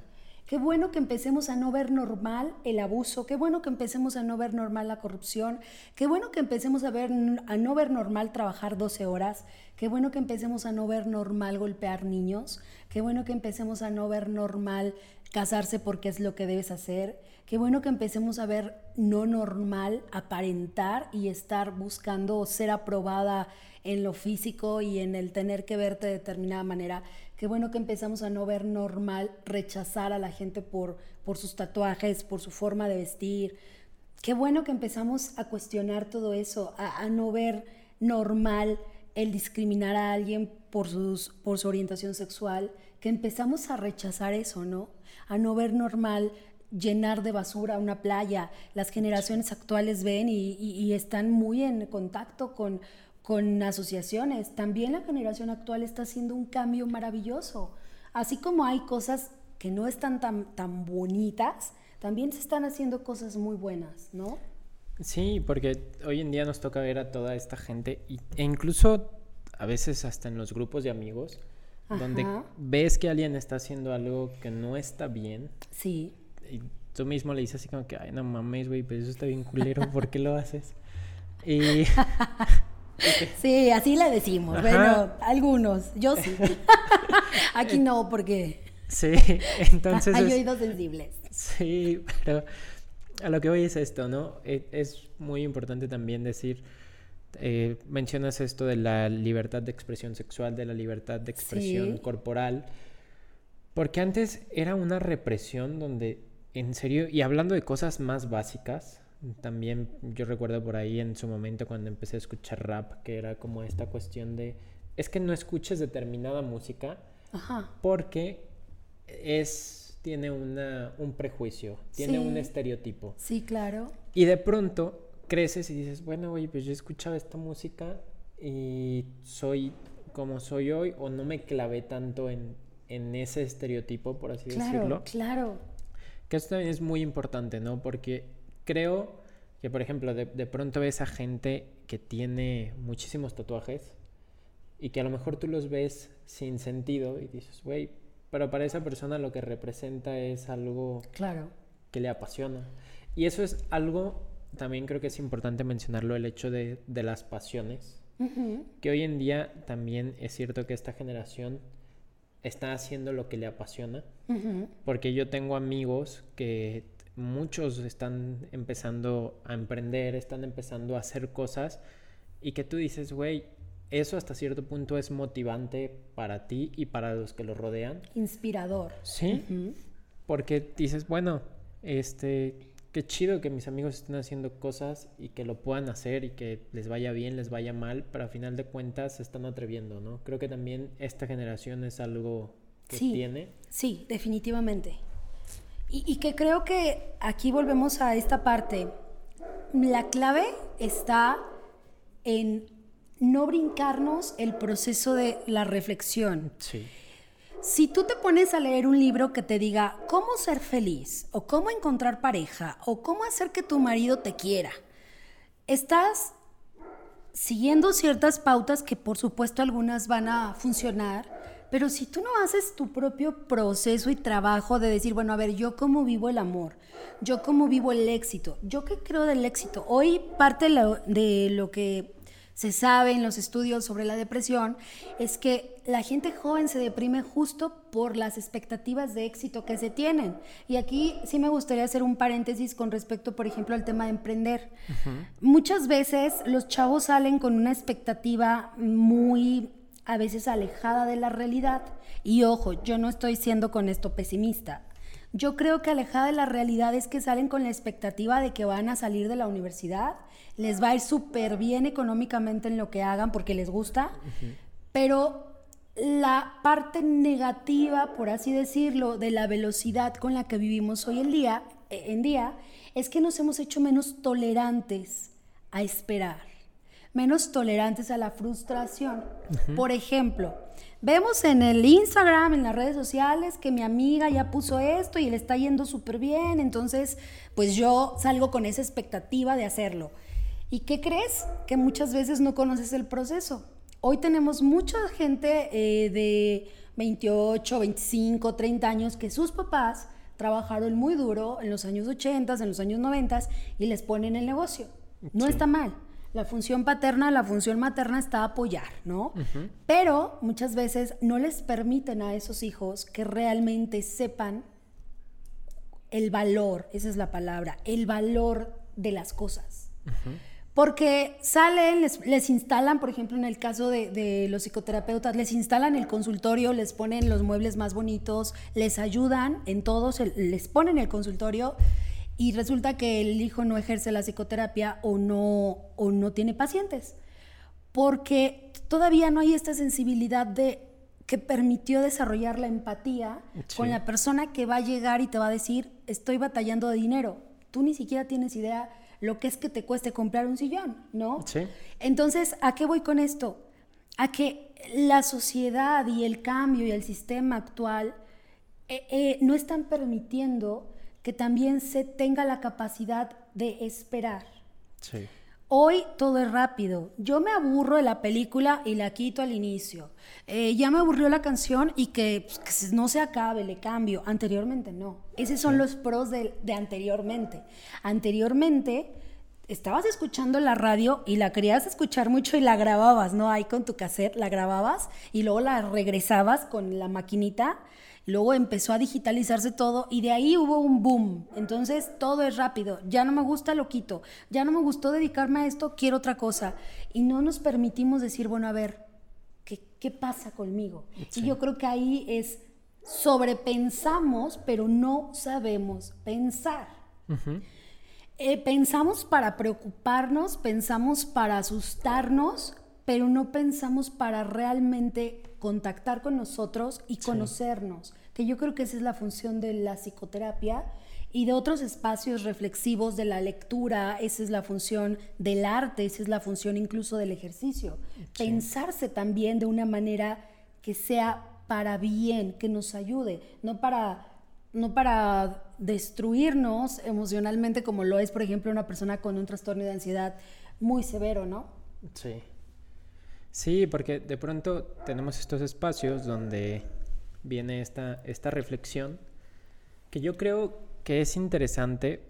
S4: Qué bueno que empecemos a no ver normal el abuso, qué bueno que empecemos a no ver normal la corrupción, qué bueno que empecemos a, ver, a no ver normal trabajar 12 horas, qué bueno que empecemos a no ver normal golpear niños, qué bueno que empecemos a no ver normal casarse porque es lo que debes hacer, qué bueno que empecemos a ver no normal aparentar y estar buscando ser aprobada en lo físico y en el tener que verte de determinada manera. Qué bueno que empezamos a no ver normal rechazar a la gente por, por sus tatuajes, por su forma de vestir. Qué bueno que empezamos a cuestionar todo eso, a, a no ver normal el discriminar a alguien por, sus, por su orientación sexual, que empezamos a rechazar eso, ¿no? A no ver normal llenar de basura una playa. Las generaciones actuales ven y, y- y están muy en contacto con, con asociaciones. También la generación actual está haciendo un cambio maravilloso. Así como hay cosas que no están tan, tan bonitas, también se están haciendo cosas muy buenas, ¿no?
S1: Sí, porque hoy en día nos toca ver a toda esta gente y- e incluso a veces hasta en los grupos de amigos, donde
S4: Ajá.
S1: ves que alguien está haciendo algo que no está bien
S4: Sí.
S1: y tú mismo le dices así como que, ay, no mames, güey, pues eso está bien culero, ¿por qué lo haces? Y
S4: Sí, así le decimos.
S1: Ajá.
S4: Bueno, algunos, yo sí. Aquí no, porque
S1: sí, entonces...
S4: hay oídos sensibles.
S1: Sí, pero a lo que voy es esto, ¿no? E- Es muy importante también decir, eh, mencionas esto de la libertad de expresión sexual, de la libertad de expresión
S4: Sí.
S1: corporal, porque antes era una represión donde, en serio, y hablando de cosas más básicas, también yo recuerdo por ahí en su momento cuando empecé a escuchar rap, que era como esta cuestión de, es que no escuches determinada música
S4: Ajá.
S1: porque es tiene una, un prejuicio, tiene un estereotipo.
S4: Sí, claro.
S1: Y de pronto creces y dices, bueno, oye, pues yo escuchaba esta música y soy como soy hoy o no me clavé tanto en, en ese estereotipo, por así
S4: Claro,
S1: decirlo.
S4: claro.
S1: Que esto también es muy importante, ¿no? Porque creo que, por ejemplo, de, de pronto ves a gente que tiene muchísimos tatuajes y que a lo mejor tú los ves sin sentido y dices, güey, pero para esa persona lo que representa es algo
S4: Claro.
S1: que le apasiona. Y eso es algo, también creo que es importante mencionarlo, el hecho de, de las pasiones. Que hoy en día también es cierto que esta generación está haciendo lo que le apasiona. Porque yo tengo amigos que muchos están empezando a emprender, están empezando a hacer cosas y que tú dices, güey, eso hasta cierto punto es motivante para ti y para los que lo rodean.
S4: Inspirador.
S1: Sí,
S4: Ujú.
S1: porque dices, bueno, este, qué chido que mis amigos estén haciendo cosas y que lo puedan hacer y que les vaya bien, les vaya mal, pero a final de cuentas se están atreviendo, ¿no? Creo que también esta generación es algo que
S4: Sí.
S1: tiene.
S4: Sí, definitivamente. Y, y que creo que aquí volvemos a esta parte. La clave está en no brincarnos el proceso de la reflexión.
S1: Sí.
S4: Si tú te pones a leer un libro que te diga cómo ser feliz, o cómo encontrar pareja, o cómo hacer que tu marido te quiera, estás siguiendo ciertas pautas que por supuesto algunas van a funcionar, pero si tú no haces tu propio proceso y trabajo de decir, bueno, a ver, yo cómo vivo el amor, yo cómo vivo el éxito, yo qué creo del éxito. Hoy parte de lo, que se sabe en los estudios sobre la depresión es que la gente joven se deprime justo por las expectativas de éxito que se tienen. Y aquí sí me gustaría hacer un paréntesis con respecto, por ejemplo, al tema de emprender. Muchas veces los chavos salen con una expectativa muy a veces alejada de la realidad. Y ojo, yo no estoy siendo con esto pesimista. Yo creo que alejada de la realidad es que salen con la expectativa de que van a salir de la universidad, les va a ir súper bien económicamente en lo que hagan porque les gusta, pero la parte negativa, por así decirlo, de la velocidad con la que vivimos hoy en día, en día es que nos hemos hecho menos tolerantes a esperar, menos tolerantes a la frustración. Por ejemplo, vemos en el Instagram, en las redes sociales, que mi amiga ya puso esto y le está yendo súper bien, entonces pues yo salgo con esa expectativa de hacerlo. ¿Y qué crees? Que muchas veces no conoces el proceso. Hoy tenemos mucha gente eh, de 28, 25, 30 años que sus papás trabajaron muy duro en los años 80, en los años 90 y les ponen el negocio. No
S1: Sí.
S4: está mal. La función paterna, la función materna está apoyar, ¿no? Pero muchas veces no les permiten a esos hijos que realmente sepan el valor, esa es la palabra, el valor de las cosas. Porque salen, les, les instalan, por ejemplo, en el caso de, de los psicoterapeutas, les instalan el consultorio, les ponen los muebles más bonitos, les ayudan en todos, les ponen el consultorio y resulta que el hijo no ejerce la psicoterapia o no, o no tiene pacientes. Porque todavía no hay esta sensibilidad de que permitió desarrollar la empatía
S1: Sí.
S4: con la persona que va a llegar y te va a decir, estoy batallando de dinero. Tú ni siquiera tienes idea lo que es que te cueste comprar un sillón, ¿no?
S1: Sí.
S4: Entonces, ¿a qué voy con esto? A que la sociedad y el cambio y el sistema actual eh, eh, no están permitiendo que también se tenga la capacidad de esperar.
S1: Sí.
S4: Hoy todo es rápido. Yo me aburro de la película y la quito al inicio. Eh, ya me aburrió la canción y que, pues, que no se acabe, le cambio. Anteriormente no. Esos son los pros de, de anteriormente. Anteriormente estabas escuchando la radio y la querías escuchar mucho y la grababas, ¿no? Ahí con tu cassette la grababas y luego la regresabas con la maquinita. Luego empezó a digitalizarse todo y de ahí hubo un boom. Entonces todo es rápido. Ya no me gusta, lo quito. Ya no me gustó dedicarme a esto, quiero otra cosa. Y no nos permitimos decir, bueno, a ver, ¿qué, qué pasa conmigo? Y yo creo que ahí es sobrepensamos, pero no sabemos pensar. Eh, pensamos para preocuparnos, pensamos para asustarnos, pero no pensamos para realmente contactar con nosotros y conocernos, que yo creo que esa es la función de la psicoterapia y de otros espacios reflexivos de la lectura, esa es la función del arte, esa es la función incluso del ejercicio. Pensarse también de una manera que sea para bien, que nos ayude, no para no para destruirnos emocionalmente como lo es, por ejemplo, una persona con un trastorno de ansiedad muy severo, ¿no?
S1: Sí. Sí, porque de pronto tenemos estos espacios donde viene esta, esta reflexión que yo creo que es interesante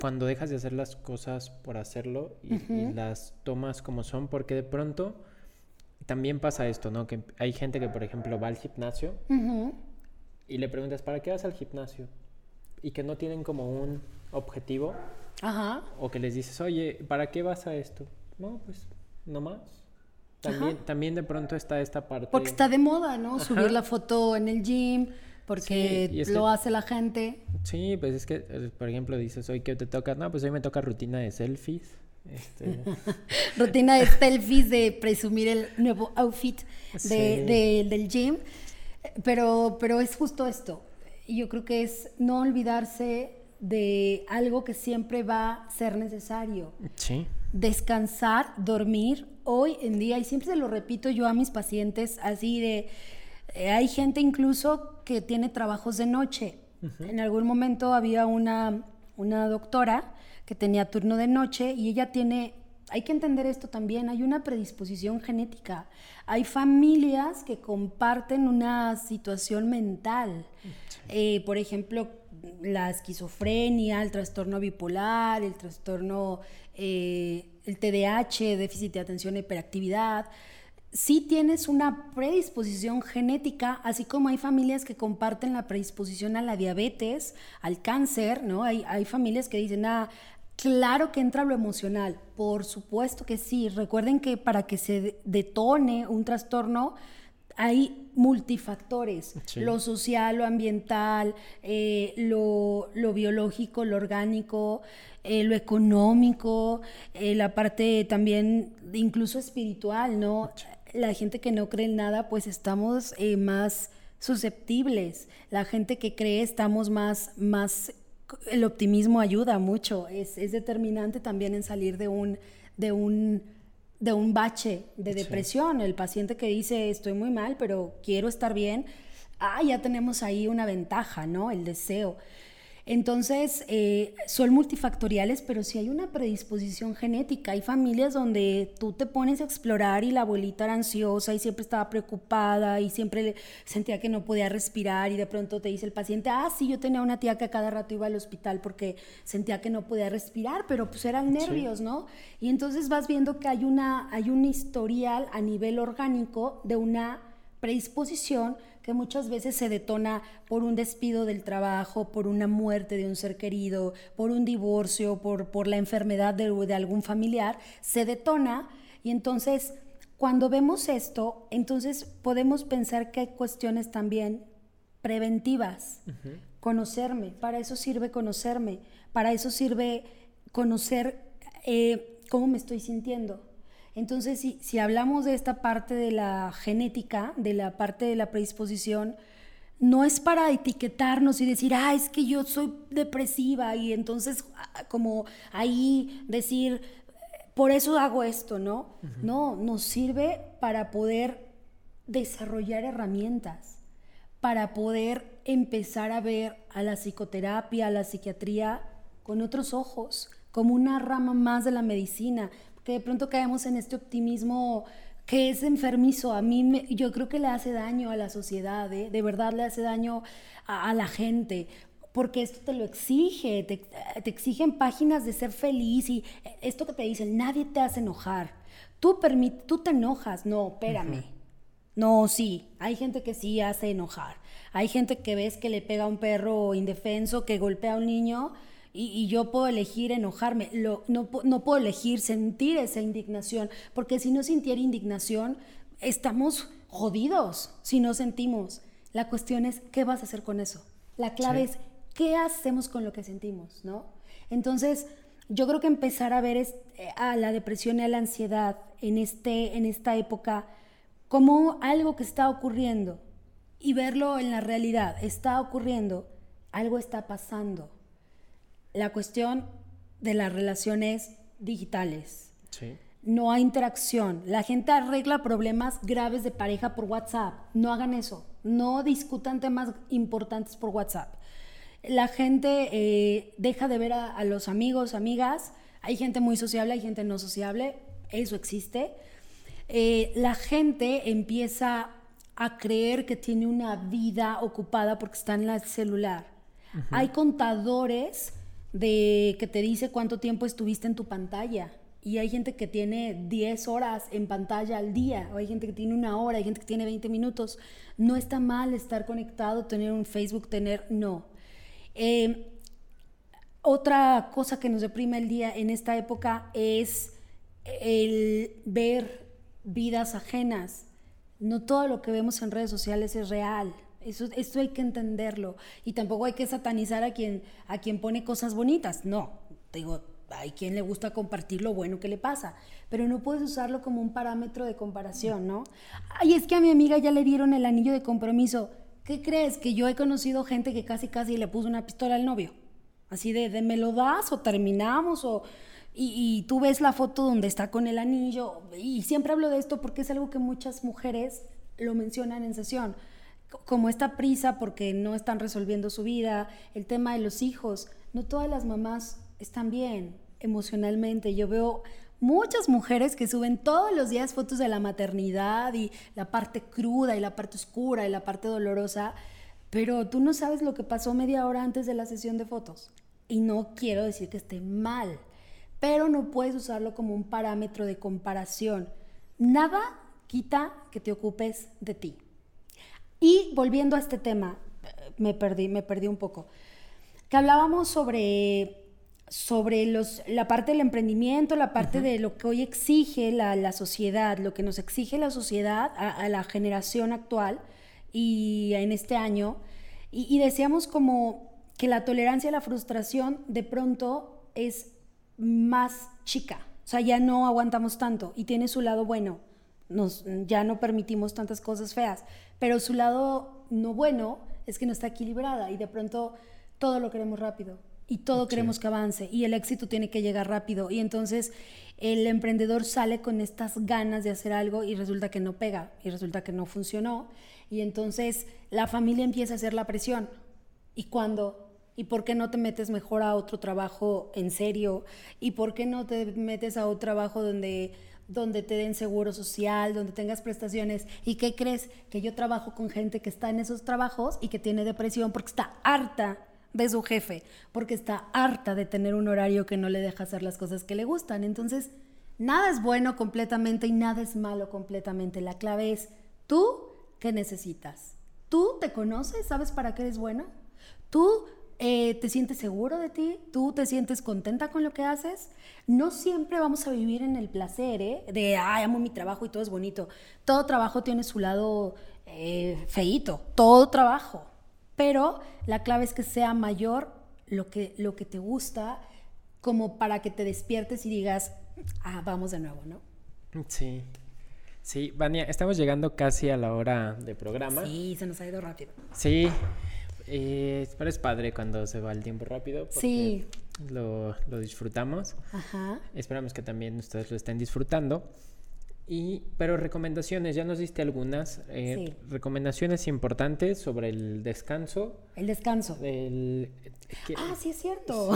S1: cuando dejas de hacer las cosas por hacerlo y, y las tomas como son, porque de pronto también pasa esto, ¿no? Que hay gente que, por ejemplo, va al gimnasio y le preguntas, ¿para qué vas al gimnasio? Y que no tienen como un objetivo
S4: Ajá.
S1: o que les dices, oye, ¿para qué vas a esto? No, pues, no más. También, también de pronto está esta parte.
S4: Porque está de moda, ¿no?
S1: Ajá.
S4: Subir la foto en el gym, porque
S1: Sí,
S4: lo
S1: que-
S4: hace la gente.
S1: Sí, pues es que, eh, por ejemplo, dices, hoy ¿qué te toca? No, pues hoy me toca rutina de selfies. Este,
S4: Rutina de selfies de presumir el nuevo outfit de-
S1: Sí.
S4: de- del gym. Pero, pero es justo esto. Y yo creo que es no olvidarse de algo que siempre va a ser necesario.
S1: sí,
S4: descansar, dormir. Hoy en día, y siempre se lo repito yo a mis pacientes, así de, eh, hay gente incluso que tiene trabajos de noche. En algún momento había una, una doctora que tenía turno de noche y ella tiene, hay que entender esto también, hay una predisposición genética. Hay familias que comparten una situación mental. Eh, por ejemplo, la esquizofrenia, el trastorno bipolar, el trastorno, eh, el TDAH, déficit de atención e hiperactividad. Sí tienes una predisposición genética, así como hay familias que comparten la predisposición a la diabetes, al cáncer, ¿no? Hay, hay familias que dicen, ah, claro que entra lo emocional. Por supuesto que sí. Recuerden que para que se de- detone un trastorno, hay multifactores,
S1: Sí.
S4: lo social, lo ambiental, eh, lo, lo biológico, lo orgánico, eh, lo económico, eh, la parte también incluso espiritual, ¿no? La gente que no cree en nada, pues estamos más susceptibles. La gente que cree estamos más, más, el optimismo ayuda mucho, es, es determinante también en salir de un, de un de un bache de
S1: Sí.
S4: depresión. El paciente que dice estoy muy mal, pero quiero estar bien, ah, ya tenemos ahí una ventaja, ¿no? El deseo. Entonces, eh, son multifactoriales, pero sí hay una predisposición genética. Hay familias donde tú te pones a explorar y la abuelita era ansiosa y siempre estaba preocupada y siempre sentía que no podía respirar y de pronto te dice el paciente, ah, sí, yo tenía una tía que a cada rato iba al hospital porque sentía que no podía respirar, pero pues eran nervios, ¿no? Y entonces vas viendo que hay, una, hay un historial a nivel orgánico de una predisposición que muchas veces se detona por un despido del trabajo, por una muerte de un ser querido, por un divorcio, por, por la enfermedad de, de algún familiar, se detona y entonces cuando vemos esto, entonces podemos pensar que hay cuestiones también preventivas. Conocerme, para eso sirve conocerme, para eso sirve conocer eh, cómo me estoy sintiendo. Entonces, si, si hablamos de esta parte de la genética, de la parte de la predisposición, no es para etiquetarnos y decir, ah, es que yo soy depresiva y entonces ah, como ahí decir, por eso hago esto, ¿no? No, nos sirve para poder desarrollar herramientas, para poder empezar a ver a la psicoterapia, a la psiquiatría con otros ojos, como una rama más de la medicina, que de pronto caemos en este optimismo que es enfermizo. A mí yo creo que le hace daño a la sociedad, ¿eh? de verdad le hace daño a, la gente, porque esto te lo exige, te, exigen páginas de ser feliz y esto que te dicen, nadie te hace enojar. Tú, tú te enojas, no, espérame. No, sí, hay gente que sí hace enojar. Hay gente que ves que le pega a un perro indefenso, que golpea a un niño y, yo puedo elegir enojarme. Lo, no, no puedo elegir sentir esa indignación, porque si no sintiera indignación, estamos jodidos si no sentimos. La cuestión es, ¿qué vas a hacer con eso? La clave es, ¿qué hacemos con lo que sentimos? ¿no? Entonces, yo creo que empezar a ver eh, a la depresión y a la ansiedad en, este, en esta época como algo que está ocurriendo y verlo en la realidad, está ocurriendo, algo está pasando la cuestión de las relaciones digitales. No hay interacción. La gente arregla problemas graves de pareja por WhatsApp. No hagan eso. No discutan temas importantes por WhatsApp. La gente eh, deja de ver a, los amigos, amigas. Hay gente muy sociable, hay gente no sociable. Eso existe. Eh, la gente empieza a creer que tiene una vida ocupada porque está en el celular. Hay contadores de que te dice cuánto tiempo estuviste en tu pantalla. Y hay gente que tiene 10 horas en pantalla al día, o hay gente que tiene una hora, hay gente que tiene 20 minutos. No está mal estar conectado, tener un Facebook, tener, no. Em, otra cosa que nos deprime el día en esta época es el ver vidas ajenas. No todo lo que vemos en redes sociales es real. Esto hay que entenderlo. Y tampoco hay que satanizar a quien, a quien pone cosas bonitas. No, digo, hay quien le gusta compartir lo bueno que le pasa, pero no puedes usarlo como un parámetro de comparación, ¿no? Ay, es que a mi amiga ya le dieron el anillo de compromiso. ¿Qué crees? Que yo he conocido gente que casi casi le puso una pistola al novio. Así de, me lo das o terminamos o... Y, tú ves la foto donde está con el anillo. Y siempre hablo de esto porque es algo que muchas mujeres lo mencionan en sesión como esta prisa porque no están resolviendo su vida, el tema de los hijos, no todas las mamás están bien emocionalmente. Yo veo muchas mujeres que suben todos los días fotos de la maternidad y la parte cruda y la parte oscura y la parte dolorosa, pero tú no sabes lo que pasó media hora antes de la sesión de fotos. Y no quiero decir que esté mal, pero no puedes usarlo como un parámetro de comparación. Nada quita que te ocupes de ti. Y volviendo a este tema, me perdí, me perdí un poco, que hablábamos sobre, sobre los, la parte del emprendimiento, la parte de lo que hoy exige la, sociedad, lo que nos exige la sociedad a, la generación actual y en este año, y, decíamos como que la tolerancia a la frustración de pronto es más chica, o sea, ya no aguantamos tanto y tiene su lado bueno, nos, ya no permitimos tantas cosas feas, pero su lado no bueno es que no está equilibrada y de pronto todo lo queremos rápido y todo queremos que avance y el éxito tiene que llegar rápido. Y entonces el emprendedor sale con estas ganas de hacer algo y resulta que no pega y resulta que no funcionó. Y entonces la familia empieza a hacer la presión. Y cuando ¿Y por qué no te metes mejor a otro trabajo en serio? ¿Y por qué no te metes a otro trabajo donde donde te den seguro social, donde tengas prestaciones. ¿Y qué crees? Que yo trabajo con gente que está en esos trabajos y que tiene depresión porque está harta de su jefe, porque está harta de tener un horario que no le deja hacer las cosas que le gustan. Entonces, nada es bueno completamente y nada es malo completamente. La clave es tú qué necesitas. ¿Tú te conoces? ¿Sabes para qué eres bueno? ¿Tú eh, te sientes seguro de ti? ¿Tú te sientes contenta con lo que haces? No siempre vamos a vivir en el placer, ¿eh? De, ay, amo mi trabajo y todo es bonito. Todo trabajo tiene su lado eh, feíto, todo trabajo. Pero la clave es que sea mayor lo que, lo que te gusta, como para que te despiertes y digas, ah, vamos de nuevo, ¿no?
S1: Sí. Sí, Vania, estamos llegando casi a la hora de programa.
S4: Sí, se nos ha ido rápido.
S1: Sí, eh, pero es padre cuando se va el tiempo rápido. Porque
S4: Sí.
S1: Lo, lo disfrutamos.
S4: Ajá.
S1: Esperamos que también ustedes lo estén disfrutando. Y, pero recomendaciones, ya nos diste algunas. eh,
S4: Sí.
S1: Recomendaciones importantes sobre el descanso.
S4: El descanso.
S1: del- que-
S4: Ah, sí es cierto.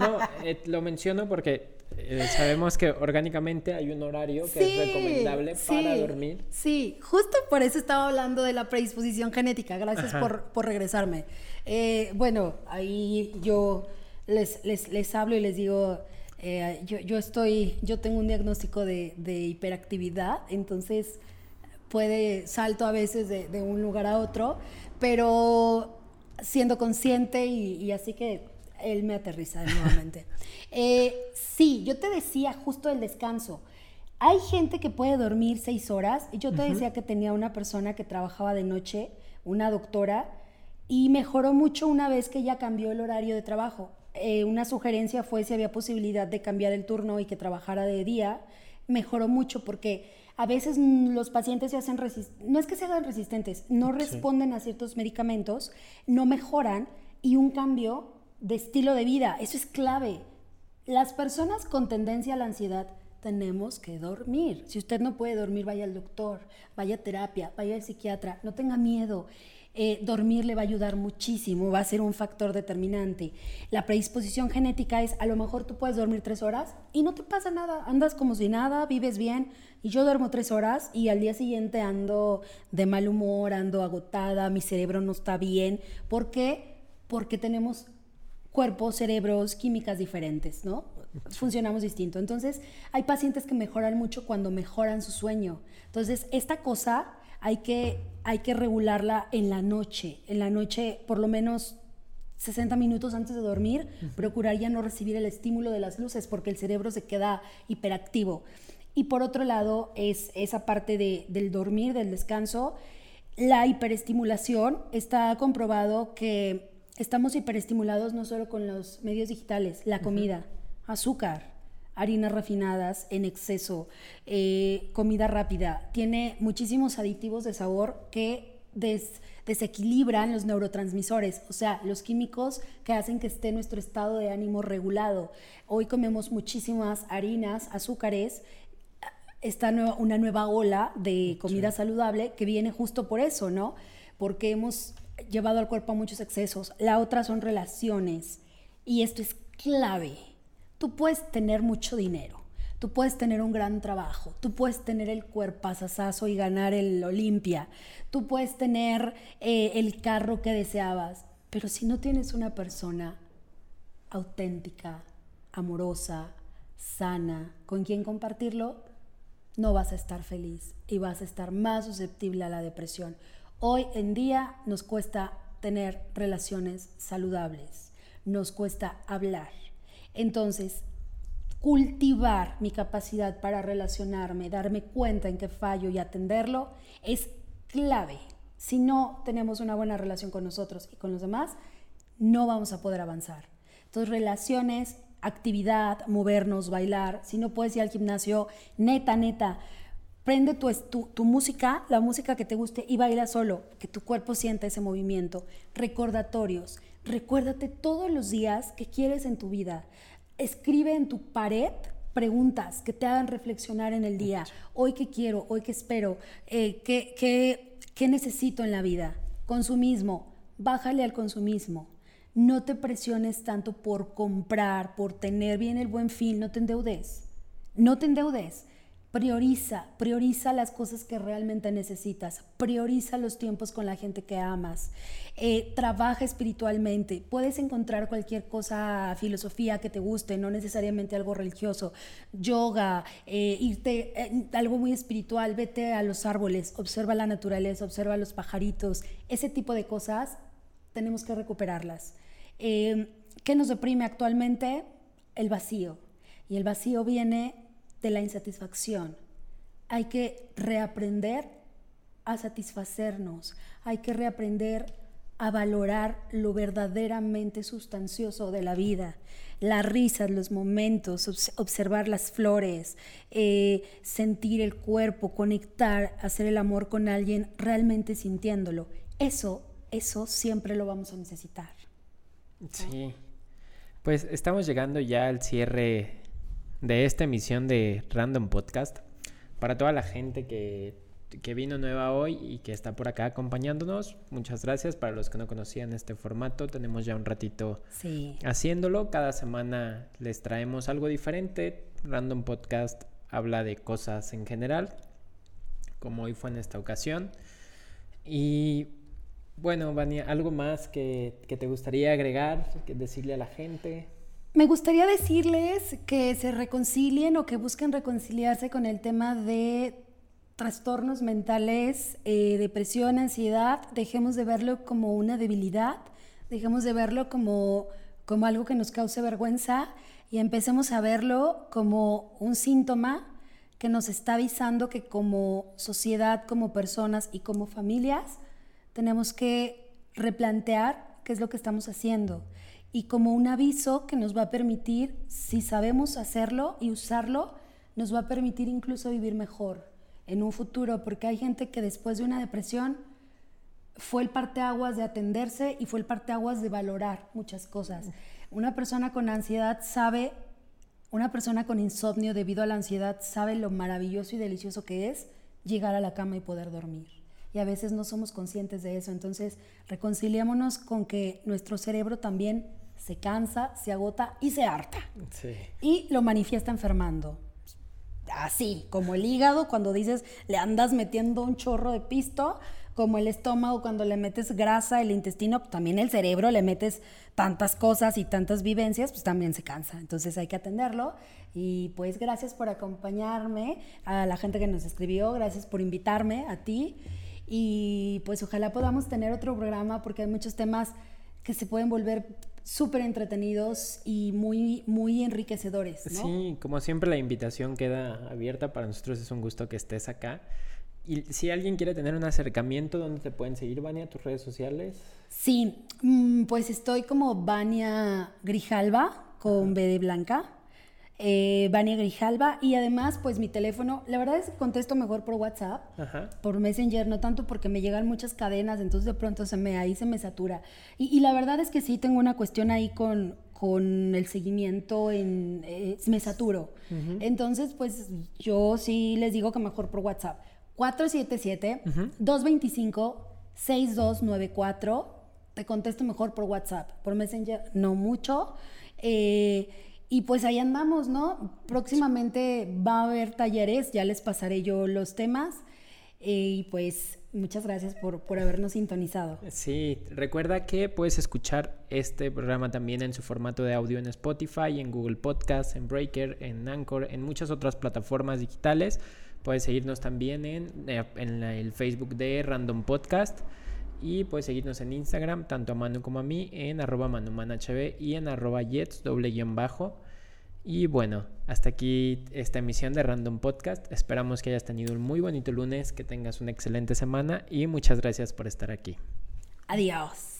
S1: no, eh, lo menciono porque eh, sabemos que orgánicamente hay un horario que es recomendable para
S4: sí,
S1: dormir.
S4: Sí, justo por eso estaba hablando de la predisposición genética. Gracias por, por regresarme. Eh, bueno, ahí yo les, les, les hablo y les digo, eh, yo, yo estoy, yo tengo un diagnóstico de, de hiperactividad, entonces puede salto a veces de, de un lugar a otro, pero siendo consciente y, y así que él me aterriza nuevamente. Eh, sí, yo te decía justo el descanso. Hay gente que puede dormir seis horas. y Yo te decía que tenía una persona que trabajaba de noche, una doctora, y mejoró mucho una vez que ya cambió el horario de trabajo. Eh, una sugerencia fue si había posibilidad de cambiar el turno y que trabajara de día. Mejoró mucho porque a veces los pacientes se hacen resistentes, no es que se hagan resistentes, no responden a ciertos medicamentos, no mejoran y un cambio de estilo de vida, eso es clave. Las personas con tendencia a la ansiedad tenemos que dormir. Si usted no puede dormir, vaya al doctor, vaya a terapia, vaya al psiquiatra, no tenga miedo. Eh, dormir le va a ayudar muchísimo, va a ser un factor determinante. La predisposición genética es, a lo mejor tú puedes dormir tres horas y no te pasa nada, andas como si nada, vives bien. Y yo duermo tres horas y al día siguiente ando de mal humor, ando agotada, mi cerebro no está bien. ¿Por qué? Porque tenemos cuerpos, cerebros, químicas diferentes, ¿no? Funcionamos distinto. Entonces, hay pacientes que mejoran mucho cuando mejoran su sueño. Entonces, esta cosa hay que, hay que regularla en la noche. En la noche, por lo menos 60 minutos antes de dormir, procurar ya no recibir el estímulo de las luces porque el cerebro se queda hiperactivo. Y por otro lado, es esa parte de- del dormir, del descanso. La hiperestimulación está comprobado que estamos hiperestimulados no solo con los medios digitales, la comida, azúcar, harinas refinadas en exceso, eh, comida rápida. Tiene muchísimos aditivos de sabor que des- desequilibran los neurotransmisores, o sea, los químicos que hacen que esté nuestro estado de ánimo regulado. Hoy comemos muchísimas harinas, azúcares, está una nueva ola de comida saludable que viene justo por eso, ¿no? Porque hemos llevado al cuerpo a muchos excesos. La otra son relaciones. Y esto es clave. Tú puedes tener mucho dinero, tú puedes tener un gran trabajo, tú puedes tener el cuerpazazazo y ganar el Olimpia, tú puedes tener eh, el carro que deseabas, pero si no tienes una persona auténtica, amorosa, sana, con quien compartirlo, no vas a estar feliz y vas a estar más susceptible a la depresión. Hoy en día nos cuesta tener relaciones saludables, nos cuesta hablar. Entonces, cultivar mi capacidad para relacionarme, darme cuenta en qué fallo y atenderlo es clave. Si no tenemos una buena relación con nosotros y con los demás, no vamos a poder avanzar. Entonces, relaciones, actividad, movernos, bailar. Si no puedes ir al gimnasio, neta, neta, prende tu, tu, tu música, la música que te guste y baila solo, que tu cuerpo sienta ese movimiento. Recordatorios. Recuérdate todos los días que quieres en tu vida. Escribe en tu pared preguntas que te hagan reflexionar en el día. Hoy qué quiero, hoy qué espero, eh, qué, qué, qué necesito en la vida. Consumismo, bájale al consumismo. No te presiones tanto por comprar, por tener bien el buen fin, no te endeudes. No te endeudes. Prioriza, prioriza las cosas que realmente necesitas, prioriza los tiempos con la gente que amas, eh, trabaja espiritualmente, puedes encontrar cualquier cosa, filosofía que te guste, no necesariamente algo religioso, yoga, eh, irte, eh, algo muy espiritual, vete a los árboles, observa la naturaleza, observa los pajaritos, ese tipo de cosas tenemos que recuperarlas. ¿Qué nos deprime actualmente? El vacío. Y el vacío viene de la insatisfacción. Hay que reaprender a satisfacernos, hay que reaprender a valorar lo verdaderamente sustancioso de la vida, las risas, los momentos, observar las flores, eh, sentir el cuerpo, conectar, hacer el amor con alguien realmente sintiéndolo. Eso, eso siempre lo vamos a necesitar.
S1: Sí. Pues estamos llegando ya al cierre de esta emisión de Random Podcast. Para toda la gente que, vino nueva hoy y que está por acá acompañándonos, muchas gracias. Para los que no conocían este formato, tenemos ya un ratito haciéndolo. Cada semana les traemos algo diferente. Random Podcast habla de cosas en general, como hoy fue en esta ocasión. Y bueno, Vania, ¿algo más que, que te gustaría agregar, que decirle a la gente?
S4: Me gustaría decirles que se reconcilien o que busquen reconciliarse con el tema de trastornos mentales, eh, depresión, ansiedad. Dejemos de verlo como una debilidad, dejemos de verlo como, como algo que nos cause vergüenza y empecemos a verlo como un síntoma que nos está avisando que como sociedad, como personas y como familias tenemos que replantear qué es lo que estamos haciendo y como un aviso que nos va a permitir, si sabemos hacerlo y usarlo, nos va a permitir incluso vivir mejor en un futuro, porque hay gente que después de una depresión fue el parteaguas de atenderse y fue el parteaguas de valorar muchas cosas. Una persona con ansiedad sabe, una persona con insomnio debido a la ansiedad sabe lo maravilloso y delicioso que es llegar a la cama y poder dormir. Y a veces no somos conscientes de eso. Entonces, reconciliémonos con que nuestro cerebro también se cansa, se agota y se harta. Y lo manifiesta enfermando. Así, como el hígado cuando dices le andas metiendo un chorro de pisto, como el estómago cuando le metes grasa, el intestino, pues también el cerebro le metes tantas cosas y tantas vivencias, pues también se cansa. Entonces hay que atenderlo. Y pues gracias por acompañarme, a la gente que nos escribió, gracias por invitarme, a ti. Y pues ojalá podamos tener otro programa porque hay muchos temas que se pueden volver súper entretenidos y muy, muy enriquecedores.
S1: Sí, como siempre la invitación queda abierta. Para nosotros es un gusto que estés acá. Y si alguien quiere tener un acercamiento, ¿dónde te pueden seguir, Vania? ¿Tus redes sociales?
S4: Sí, mm, pues estoy como Vania Grijalva con B de Blanca eh, Vania Grijalva y además pues mi teléfono, la verdad es que contesto mejor por WhatsApp, por Messenger, no tanto porque me llegan muchas cadenas, entonces de pronto se me, ahí se me satura. Y, la verdad es que sí tengo una cuestión ahí con, con el seguimiento, en, eh, me saturo. Entonces pues yo sí les digo que mejor por WhatsApp. 477-225-6294. Te contesto mejor por WhatsApp. Por Messenger no mucho. Eh, y pues ahí andamos, ¿no? Próximamente va a haber talleres, ya les pasaré yo los temas. Eh, y pues muchas gracias por, por, habernos sintonizado.
S1: Sí, recuerda que puedes escuchar este programa también en su formato de audio en Spotify, en Google Podcast, en Breaker, en Anchor, en muchas otras plataformas digitales. Puedes seguirnos también en, eh, en el Facebook de Random Podcast. Y puedes seguirnos en Instagram, tanto a Manu como a mí, en arroba manumanhb y en arroba jets doble guion bajo. Y bueno, hasta aquí esta emisión de Random Podcast. Esperamos que hayas tenido un muy bonito lunes, que tengas una excelente semana y muchas gracias por estar aquí.
S4: Adiós.